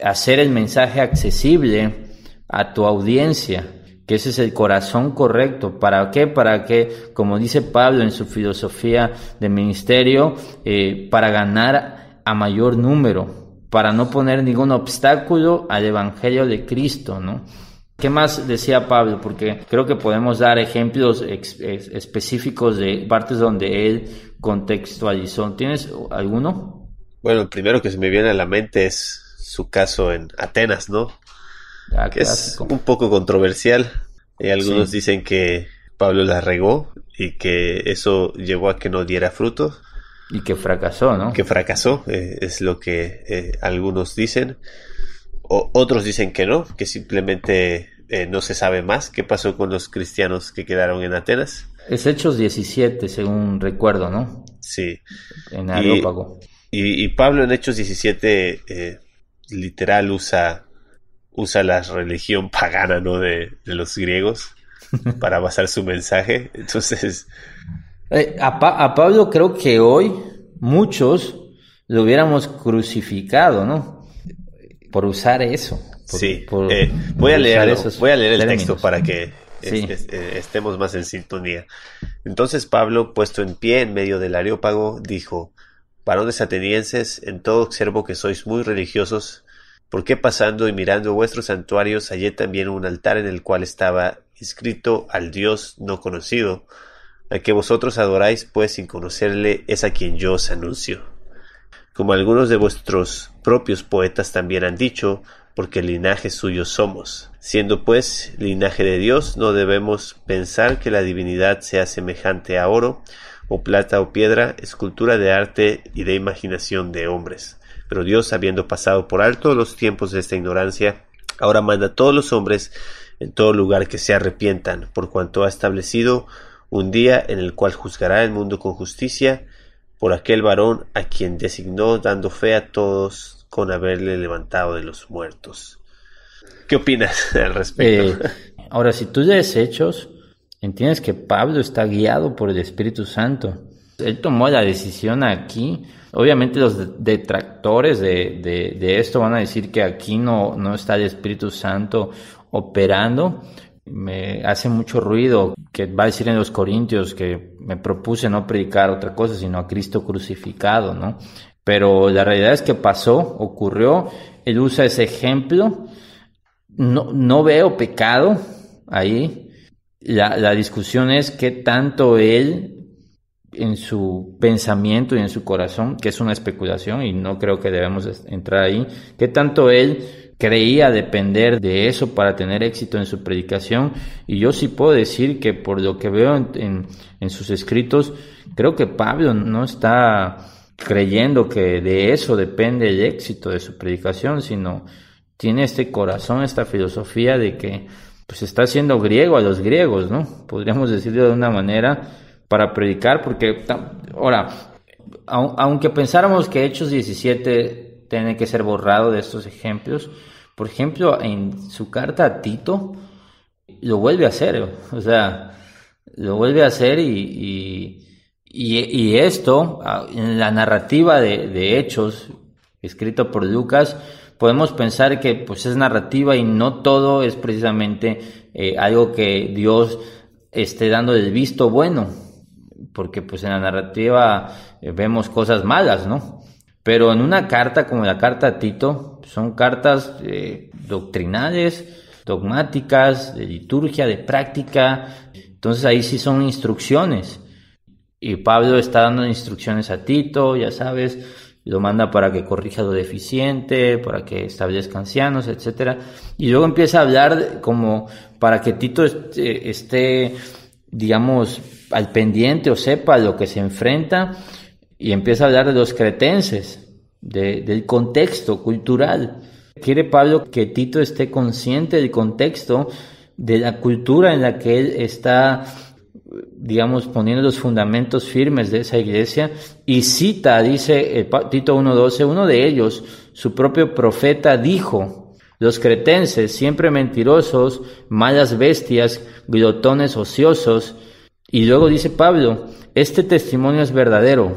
hacer el mensaje accesible a tu audiencia que ese es el corazón correcto. ¿Para qué? Para que, como dice Pablo en su filosofía de ministerio, eh, para ganar a mayor número, para no poner ningún obstáculo al Evangelio de Cristo, ¿no? ¿Qué más decía Pablo? Porque creo que podemos dar ejemplos específicos de partes donde él contextualizó. ¿Tienes alguno? Bueno, el primero que se me viene a la mente es su caso en Atenas, ¿no? Ah, que es un poco controversial. Y algunos dicen que Pablo la regó y que eso llevó a que no diera fruto. Y que fracasó, ¿no? Que fracasó, eh, es lo que eh, algunos dicen. O, otros dicen que no, que simplemente eh, no se sabe más qué pasó con los cristianos que quedaron en Atenas. Es Hechos 17, según recuerdo, ¿no? Sí. En Areópago. Y, y, Pablo en Hechos 17 literal usa usa la religión pagana, ¿no? De, los griegos para basar su mensaje. Entonces... Eh, a, Pablo creo que hoy muchos lo hubiéramos crucificado, ¿no? Por usar eso. sí. Eh, voy, a leer, voy a leer el texto para que eh, estemos más en sintonía. Entonces Pablo, puesto en pie en medio del areópago, dijo, varones atenienses, en todo observo que sois muy religiosos, porque pasando y mirando vuestros santuarios hallé también un altar en el cual estaba inscrito al Dios no conocido, al que vosotros adoráis, pues sin conocerle es a quien yo os anuncio. Como algunos de vuestros propios poetas también han dicho, porque linaje suyo somos. Siendo pues linaje de Dios, no debemos pensar que la divinidad sea semejante a oro, o plata o piedra, escultura de arte y de imaginación de hombres pero Dios, habiendo pasado por alto los tiempos de esta ignorancia, ahora manda a todos los hombres en todo lugar que se arrepientan, por cuanto ha establecido un día en el cual juzgará el mundo con justicia por aquel varón a quien designó dando fe a todos con haberle levantado de los muertos. ¿Qué opinas al respecto? Eh, ahora, si tú lees Hechos, entiendes que Pablo está guiado por el Espíritu Santo. Él tomó la decisión aquí Obviamente los detractores de, de, esto van a decir que aquí no, no está el Espíritu Santo operando. Me hace mucho ruido que va a decir en los Corintios que me propuse no predicar otra cosa, sino a Cristo crucificado, ¿no? Pero la realidad es que pasó, ocurrió, él usa ese ejemplo. No, no veo pecado ahí. La, la discusión es qué tanto él en su pensamiento y en su corazón, que es una especulación y no creo que debemos entrar ahí, que tanto él creía depender de eso para tener éxito en su predicación y yo sí puedo decir que por lo que veo en, en, sus escritos, creo que Pablo no está creyendo que de eso depende el éxito de su predicación, sino tiene este corazón, esta filosofía de que pues está siendo griego a los griegos, ¿no? Podríamos decirlo de una manera, para predicar, porque ahora, aunque pensáramos que Hechos 17 tiene que ser borrado de estos ejemplos, por ejemplo, en su carta a Tito, lo vuelve a hacer, o sea, lo vuelve a hacer y, y, esto, en la narrativa de, Hechos, escrito por Lucas, podemos pensar que pues es narrativa y no todo es precisamente eh, algo que Dios esté dando el visto bueno porque pues en la narrativa eh, vemos cosas malas, ¿no? Pero en una carta como la carta a Tito, son cartas eh, doctrinales, dogmáticas, de liturgia, de práctica, entonces ahí sí son instrucciones. Y Pablo está dando instrucciones a Tito, ya sabes, lo manda para que corrija lo deficiente, para que establezca ancianos, etcétera. Y luego empieza a hablar como para que Tito esté, esté digamos, al pendiente o sepa lo que se enfrenta y empieza a hablar de los cretenses, del contexto cultural. Quiere Pablo que Tito esté consciente del contexto de la cultura en la que él está digamos, poniendo los fundamentos firmes de esa iglesia y cita, dice eh, Tito 1.12, uno de ellos, su propio profeta, dijo, los cretenses, siempre mentirosos, malas bestias, glotones ociosos, y luego dice Pablo, este testimonio es verdadero,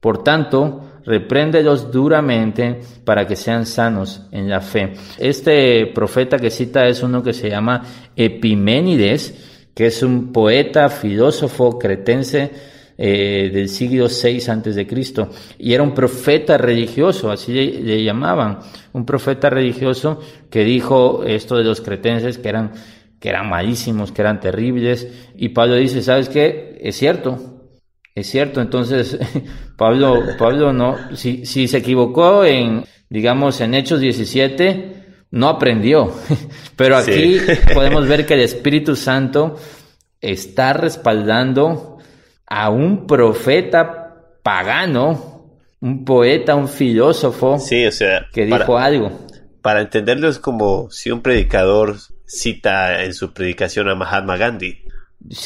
por tanto, repréndelos duramente para que sean sanos en la fe. Este profeta que cita es uno que se llama Epiménides, que es un poeta, filósofo cretense eh, del siglo VI antes de Cristo. Y era un profeta religioso, así le, llamaban, un profeta religioso que dijo esto de los cretenses que eran que eran malísimos, que eran terribles y Pablo dice, ¿sabes qué? Es cierto, es cierto, entonces Pablo, Pablo no, si, si se equivocó en, digamos, en Hechos 17, no aprendió. Pero aquí podemos ver que el Espíritu Santo está respaldando a un profeta pagano, un poeta, un filósofo sí, o sea, que dijo algo. Para entenderlo es como si un predicador cita en su predicación a Mahatma Gandhi.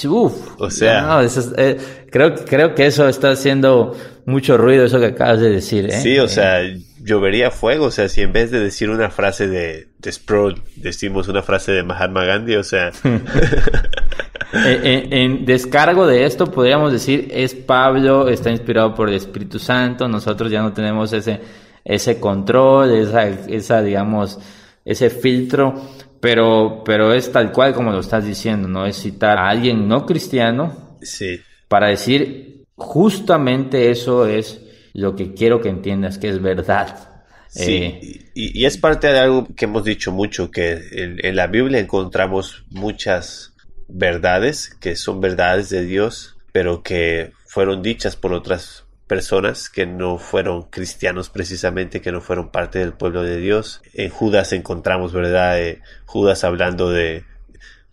Uf, o sea, eh, creo, creo que eso está haciendo mucho ruido, eso que acabas de decir. ¿eh? Sí, o eh, sea, llovería fuego. O sea, si en vez de decir una frase de, de Sproul, decimos una frase de Mahatma Gandhi, o sea. en, descargo de esto, podríamos decir, es Pablo, está inspirado por el Espíritu Santo, nosotros ya no tenemos ese, ese control, esa, esa, digamos, ese filtro pero, pero es tal cual como lo estás diciendo, ¿no? Es citar a alguien no cristiano sí. para decir justamente eso es lo que quiero que entiendas, que es verdad. Sí, eh, y, es parte de algo que hemos dicho mucho, que en, la Biblia encontramos muchas verdades que son verdades de Dios, pero que fueron dichas por otras personas que no fueron cristianos precisamente, que no fueron parte del pueblo de Dios. En Judas encontramos, ¿verdad? Eh, Judas hablando de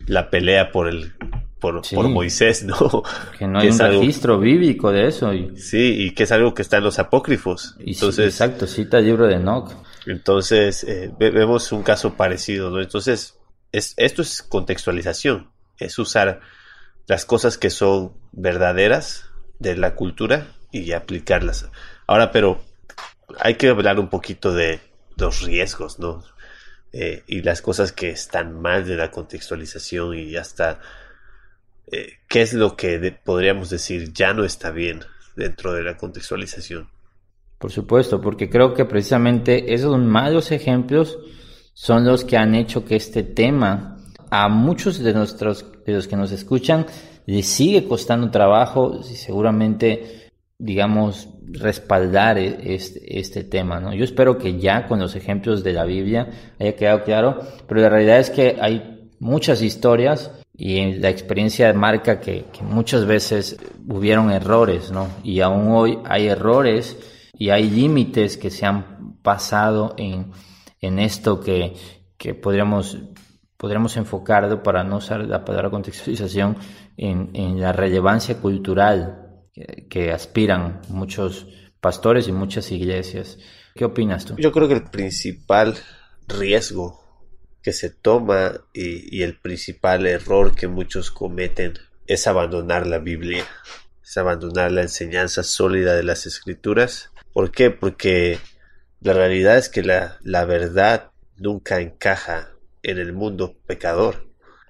la pelea por el por, Moisés, ¿no? Que no hay un registro bíblico de eso. Y... Sí, y que es algo que está en los apócrifos. entonces, exacto, cita el libro de Enoch. Entonces, eh, vemos un caso parecido, ¿no? Entonces, es, esto es contextualización, es usar las cosas que son verdaderas de la cultura y aplicarlas. Ahora, pero hay que hablar un poquito de los riesgos, ¿no? Eh, y las cosas que están mal de la contextualización y hasta eh, qué es lo que podríamos decir ya no está bien dentro de la contextualización. Por supuesto, porque creo que precisamente esos malos ejemplos son los que han hecho que este tema a muchos de nuestros de los que nos escuchan les sigue costando trabajo y seguramente digamos, respaldar este, este, tema, ¿no? Yo espero que ya con los ejemplos de la Biblia haya quedado claro, pero la realidad es que hay muchas historias y la experiencia marca que, que muchas veces hubieron errores, ¿no? Y aún hoy hay errores y hay límites que se han pasado en, en esto que, que podríamos, podríamos enfocar para no usar la palabra contextualización en, en la relevancia cultural que, aspiran muchos pastores y muchas iglesias. ¿Qué opinas tú? Yo creo que el principal riesgo que se toma y, el principal error que muchos cometen es abandonar la Biblia, es abandonar la enseñanza sólida de las escrituras. ¿Por qué? Porque la realidad es que la, la verdad nunca encaja en el mundo pecador.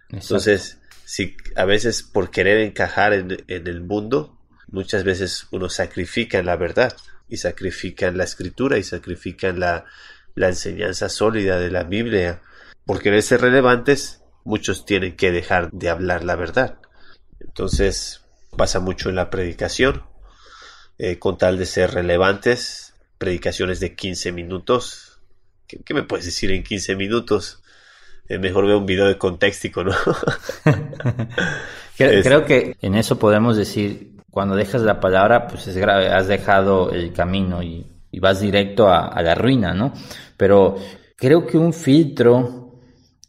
Entonces, si a veces por querer encajar en, en el mundo, muchas veces uno sacrifica en la verdad y sacrifica en la escritura y sacrifica en la, la enseñanza sólida de la Biblia. Por querer ser relevantes, muchos tienen que dejar de hablar la verdad. Entonces pasa mucho en la predicación, eh, con tal de ser relevantes, predicaciones de 15 minutos. ¿Qué, me puedes decir en 15 minutos? Eh, mejor veo un video de contextico, ¿no? creo que en eso podemos decir cuando dejas la palabra, pues es grave, has dejado el camino y, vas directo a, la ruina, ¿no? Pero creo que un filtro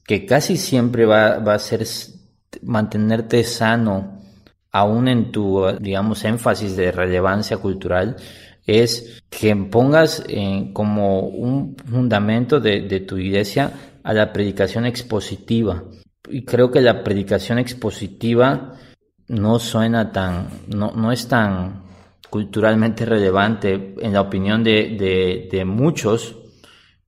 que casi siempre va, a ser mantenerte sano, aún en tu, digamos, énfasis de relevancia cultural, es que pongas como un fundamento de, de, tu iglesia a la predicación expositiva. y creo que la predicación expositiva no suena tan, no, no es tan culturalmente relevante en la opinión de, de, muchos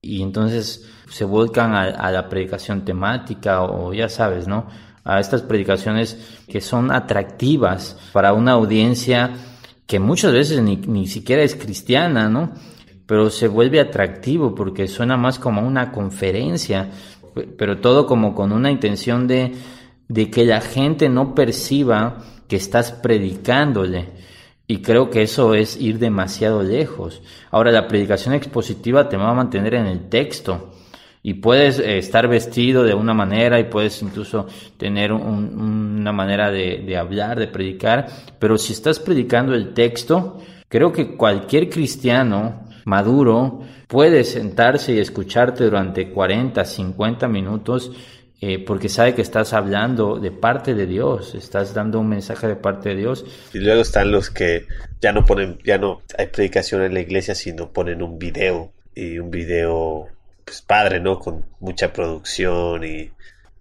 y entonces se vuelcan a, la predicación temática o ya sabes, ¿no? A estas predicaciones que son atractivas para una audiencia que muchas veces ni, ni siquiera es cristiana, ¿no? Pero se vuelve atractivo porque suena más como una conferencia, pero todo como con una intención de, de que la gente no perciba que estás predicándole. Y creo que eso es ir demasiado lejos. Ahora, la predicación expositiva te va a mantener en el texto. Y puedes eh, estar vestido de una manera y puedes incluso tener una manera de, de hablar, de predicar. Pero si estás predicando el texto, creo que cualquier cristiano maduro puede sentarse y escucharte durante 40, 50 minutos eh, porque sabe que estás hablando de parte de Dios, estás dando un mensaje de parte de Dios. Y luego están los que ya no ponen, ya no hay predicación en la iglesia, sino ponen un video y un video, pues padre, ¿no? Con mucha producción y,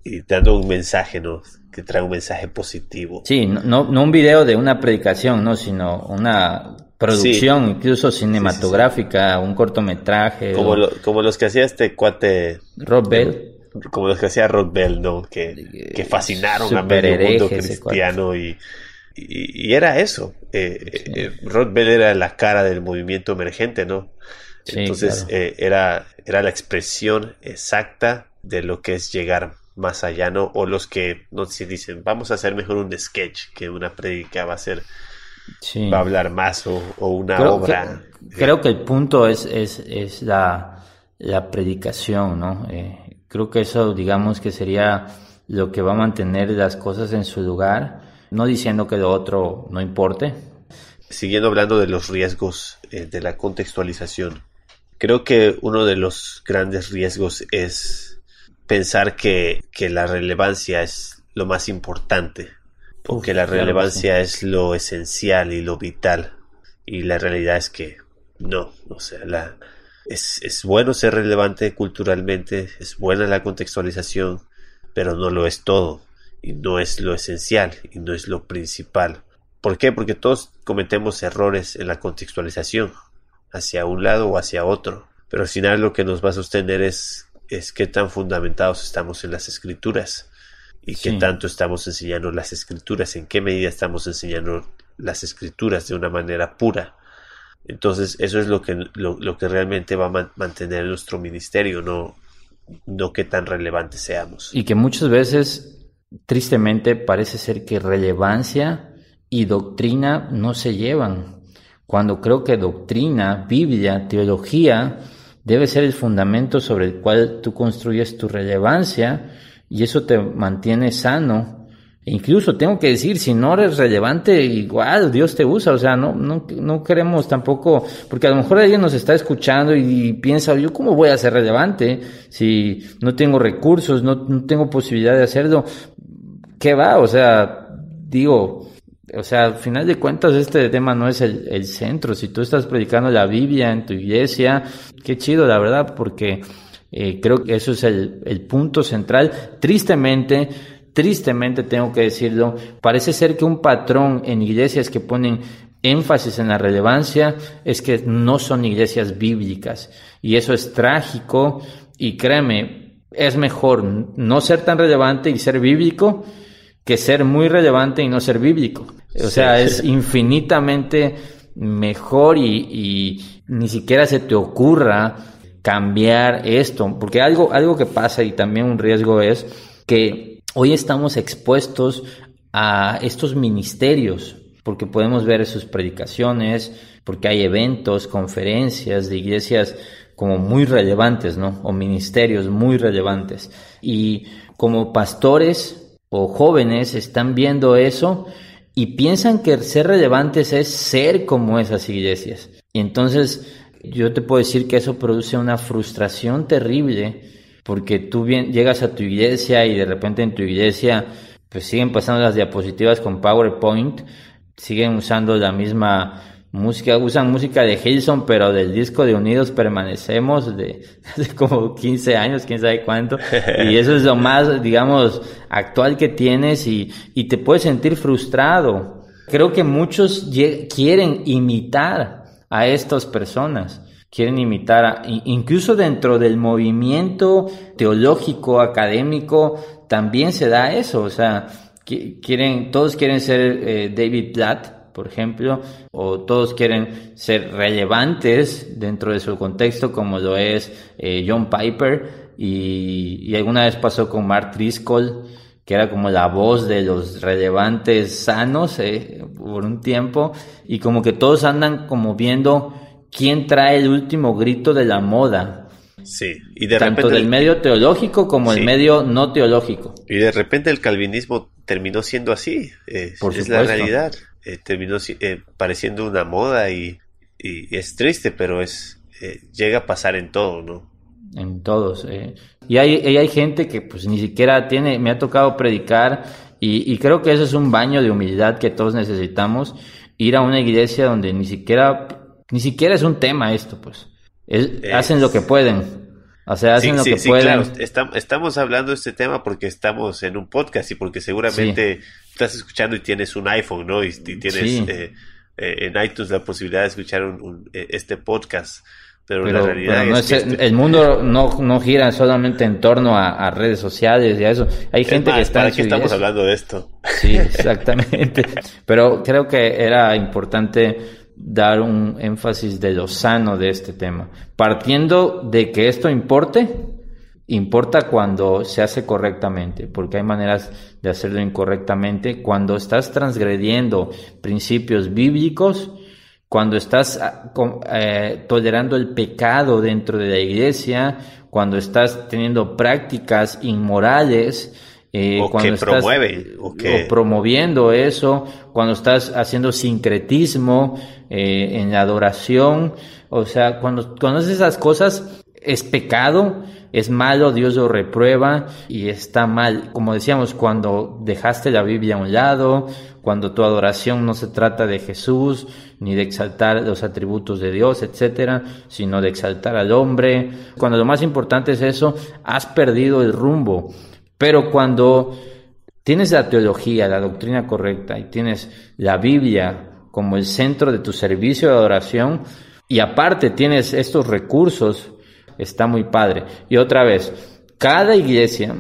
y dando un mensaje, ¿no? Que trae un mensaje positivo. Sí, no, no un video de una predicación, ¿no? Sino una producción, incluso cinematográfica, un cortometraje. Como, como los que hacía este cuate. Rob Bell como los que hacía Rod Bell, ¿no? Que, que fascinaron a medio mundo cristiano y, y, era eso. Eh, eh, Rod Bell era la cara del movimiento emergente, ¿no? Entonces eh, era, era la expresión exacta de lo que es llegar más allá, ¿no? O los que no se dicen, vamos a hacer mejor un sketch que una predica va a ser, va a hablar más o, una obra. creo que el punto es, es, es la, la predicación, ¿no? Eh, Creo que eso, digamos, que sería lo que va a mantener las cosas en su lugar, no diciendo que lo otro no importe. Siguiendo hablando de los riesgos eh, de la contextualización, creo que uno de los grandes riesgos es pensar que, la relevancia es lo más importante, o que la relevancia es lo esencial y lo vital, y la realidad es que no, o sea, la, es, es bueno ser relevante culturalmente, es buena la contextualización, pero no lo es todo, y no es lo esencial, y no es lo principal. ¿Por qué? Porque todos cometemos errores en la contextualización, hacia un lado o hacia otro. Pero al final lo que nos va a sostener es, es qué tan fundamentados estamos en las escrituras y qué tanto estamos enseñando las escrituras, en qué medida estamos enseñando las escrituras de una manera pura entonces, eso es lo que, lo, que realmente va a mantener nuestro ministerio, no, no que tan relevantes seamos. Y que muchas veces, tristemente, parece ser que relevancia y doctrina no se llevan. Cuando creo que doctrina, Biblia, teología, debe ser el fundamento sobre el cual tú construyes tu relevancia y eso te mantiene sano Incluso tengo que decir, si no eres relevante, igual Dios te usa, o sea, no, no, no queremos tampoco, porque a lo mejor alguien nos está escuchando y, piensa, yo cómo voy a ser relevante si no tengo recursos, no, no tengo posibilidad de hacerlo. ¿Qué va? O sea, digo, o sea, al final de cuentas este tema no es el, el centro. Si tú estás predicando la Biblia en tu iglesia, qué chido, la verdad, porque eh, creo que eso es el, el punto central. Tristemente, tristemente tengo que decirlo, parece ser que un patrón en iglesias que ponen énfasis en la relevancia es que no son iglesias bíblicas. Y eso es trágico y créeme, es mejor no ser tan relevante y ser bíblico que ser muy relevante y no ser bíblico. O sea, es infinitamente mejor y, y, ni siquiera se te ocurra cambiar esto, porque algo, algo que pasa y también un riesgo es que hoy estamos expuestos a estos ministerios, porque podemos ver sus predicaciones, porque hay eventos, conferencias de iglesias como muy relevantes, ¿no? O ministerios muy relevantes. Y como pastores o jóvenes están viendo eso y piensan que ser relevantes es ser como esas iglesias. Y entonces yo te puedo decir que eso produce una frustración terrible porque tú bien, llegas a tu iglesia y de repente en tu iglesia pues siguen pasando las diapositivas con PowerPoint, siguen usando la misma música, usan música de Hilson, pero del disco de Unidos Permanecemos de hace como 15 años, quién sabe cuánto. Y eso es lo más, digamos, actual que tienes y, y te puedes sentir frustrado. Creo que muchos quieren imitar a estas personas quieren imitar, a, incluso dentro del movimiento teológico, académico, también se da eso, o sea, quieren, todos quieren ser eh, David Platt, por ejemplo, o todos quieren ser relevantes dentro de su contexto, como lo es eh, John Piper, y, alguna vez pasó con Mark Driscoll, que era como la voz de los relevantes sanos eh, por un tiempo, y como que todos andan como viendo quién trae el último grito de la moda. Sí, y de Tanto del medio teológico como el medio no teológico. Y de repente el calvinismo terminó siendo así, es la realidad. Eh, terminó eh, pareciendo una moda y, es triste, pero es eh, llega a pasar en todo, ¿no? En todos. Y hay, hay gente que pues ni siquiera tiene, me ha tocado predicar y, y creo que eso es un baño de humildad que todos necesitamos, ir a una iglesia donde ni siquiera ni siquiera es un tema esto, pues. Hacen lo que pueden. O sea, hacen lo que pueden. Claro. estamos hablando de este tema porque estamos en un podcast y porque seguramente estás escuchando y tienes un iPhone, ¿no? Y, tienes eh, eh, en iTunes la posibilidad de escuchar eh, este podcast. Pero, la realidad es, que este el mundo no, no gira solamente en torno a, redes sociales y a eso. Hay gente que está... ¿Para qué estamos hablando de esto? Sí, exactamente. pero creo que era importante dar un énfasis de lo sano de este tema. Partiendo de que esto importe, importa cuando se hace correctamente, porque hay maneras de hacerlo incorrectamente. Cuando estás transgrediendo principios bíblicos, cuando estás ah, eh, tolerando el pecado dentro de la iglesia, cuando estás teniendo prácticas inmorales, eh, o cuando que estás, promueve, o, promoviendo eso, cuando estás haciendo sincretismo eh, en la adoración, o sea, cuando, cuando haces esas cosas es pecado, es malo, Dios lo reprueba y está mal. Como decíamos, cuando dejaste la Biblia a un lado, cuando tu adoración no se trata de Jesús, ni de exaltar los atributos de Dios, etcétera, sino de exaltar al hombre. Cuando lo más importante es eso, has perdido el rumbo. Pero cuando tienes la teología, la doctrina correcta y tienes la Biblia como el centro de tu servicio de adoración y aparte tienes estos recursos, está muy padre. Y otra vez, cada iglesia,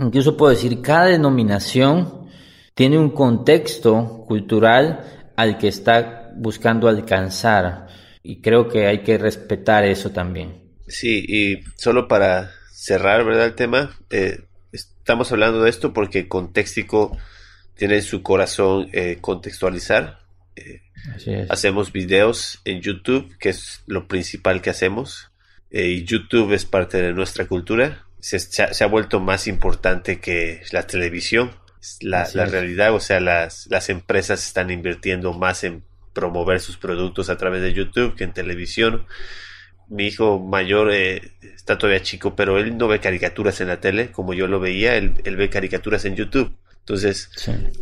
incluso puedo decir cada denominación, tiene un contexto cultural al que está buscando alcanzar. Y creo que hay que respetar eso también. Sí, y solo para cerrar, ¿verdad? El tema, eh, Estamos hablando de esto porque Contextico tiene en su corazón eh, contextualizar. Eh, hacemos videos en YouTube, que es lo principal que hacemos. Eh, y YouTube es parte de nuestra cultura. Se, ha, vuelto más importante que la televisión. La, la realidad, o sea, las, las empresas están invirtiendo más en promover sus productos a través de YouTube que en televisión mi hijo mayor eh, está todavía chico, pero él no ve caricaturas en la tele como yo lo veía, él, ve caricaturas en YouTube. Entonces,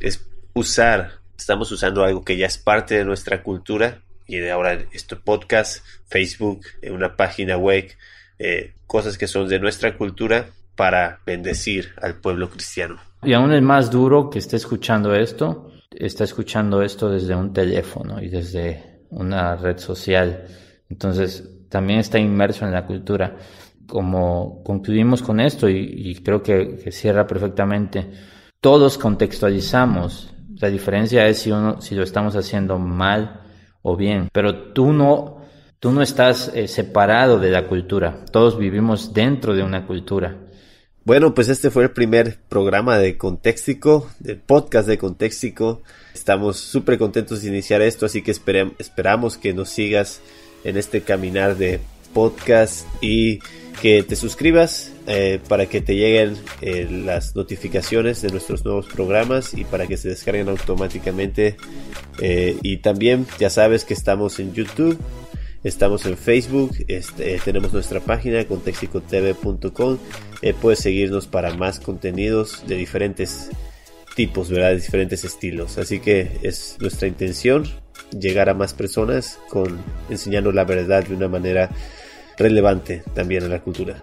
es usar, estamos usando algo que ya es parte de nuestra cultura y de ahora este podcast, Facebook, eh, una página web, eh, cosas que son de nuestra cultura para bendecir al pueblo cristiano. Y aún es más duro que esté escuchando esto, está escuchando esto desde un teléfono y desde una red social. Entonces, también está inmerso en la cultura. Como concluimos con esto, y, creo que, cierra perfectamente, todos contextualizamos. La diferencia es si, uno, si lo estamos haciendo mal o bien, pero tú no, tú no estás eh, separado de la cultura. Todos vivimos dentro de una cultura. Bueno, pues este fue el primer programa de Contextico, del podcast de Contextico. Estamos súper contentos de iniciar esto, así que esperamos que nos sigas en este caminar de podcast y que te suscribas eh, para que te lleguen eh, las notificaciones de nuestros nuevos programas y para que se descarguen automáticamente. Eh, y también ya sabes que estamos en YouTube, estamos en Facebook, este, tenemos nuestra página contexticotv.com. puedes seguirnos para más contenidos de diferentes tipos, ¿verdad? De diferentes estilos. Así que es nuestra intención llegar a más personas con enseñando la verdad de una manera relevante también a la cultura.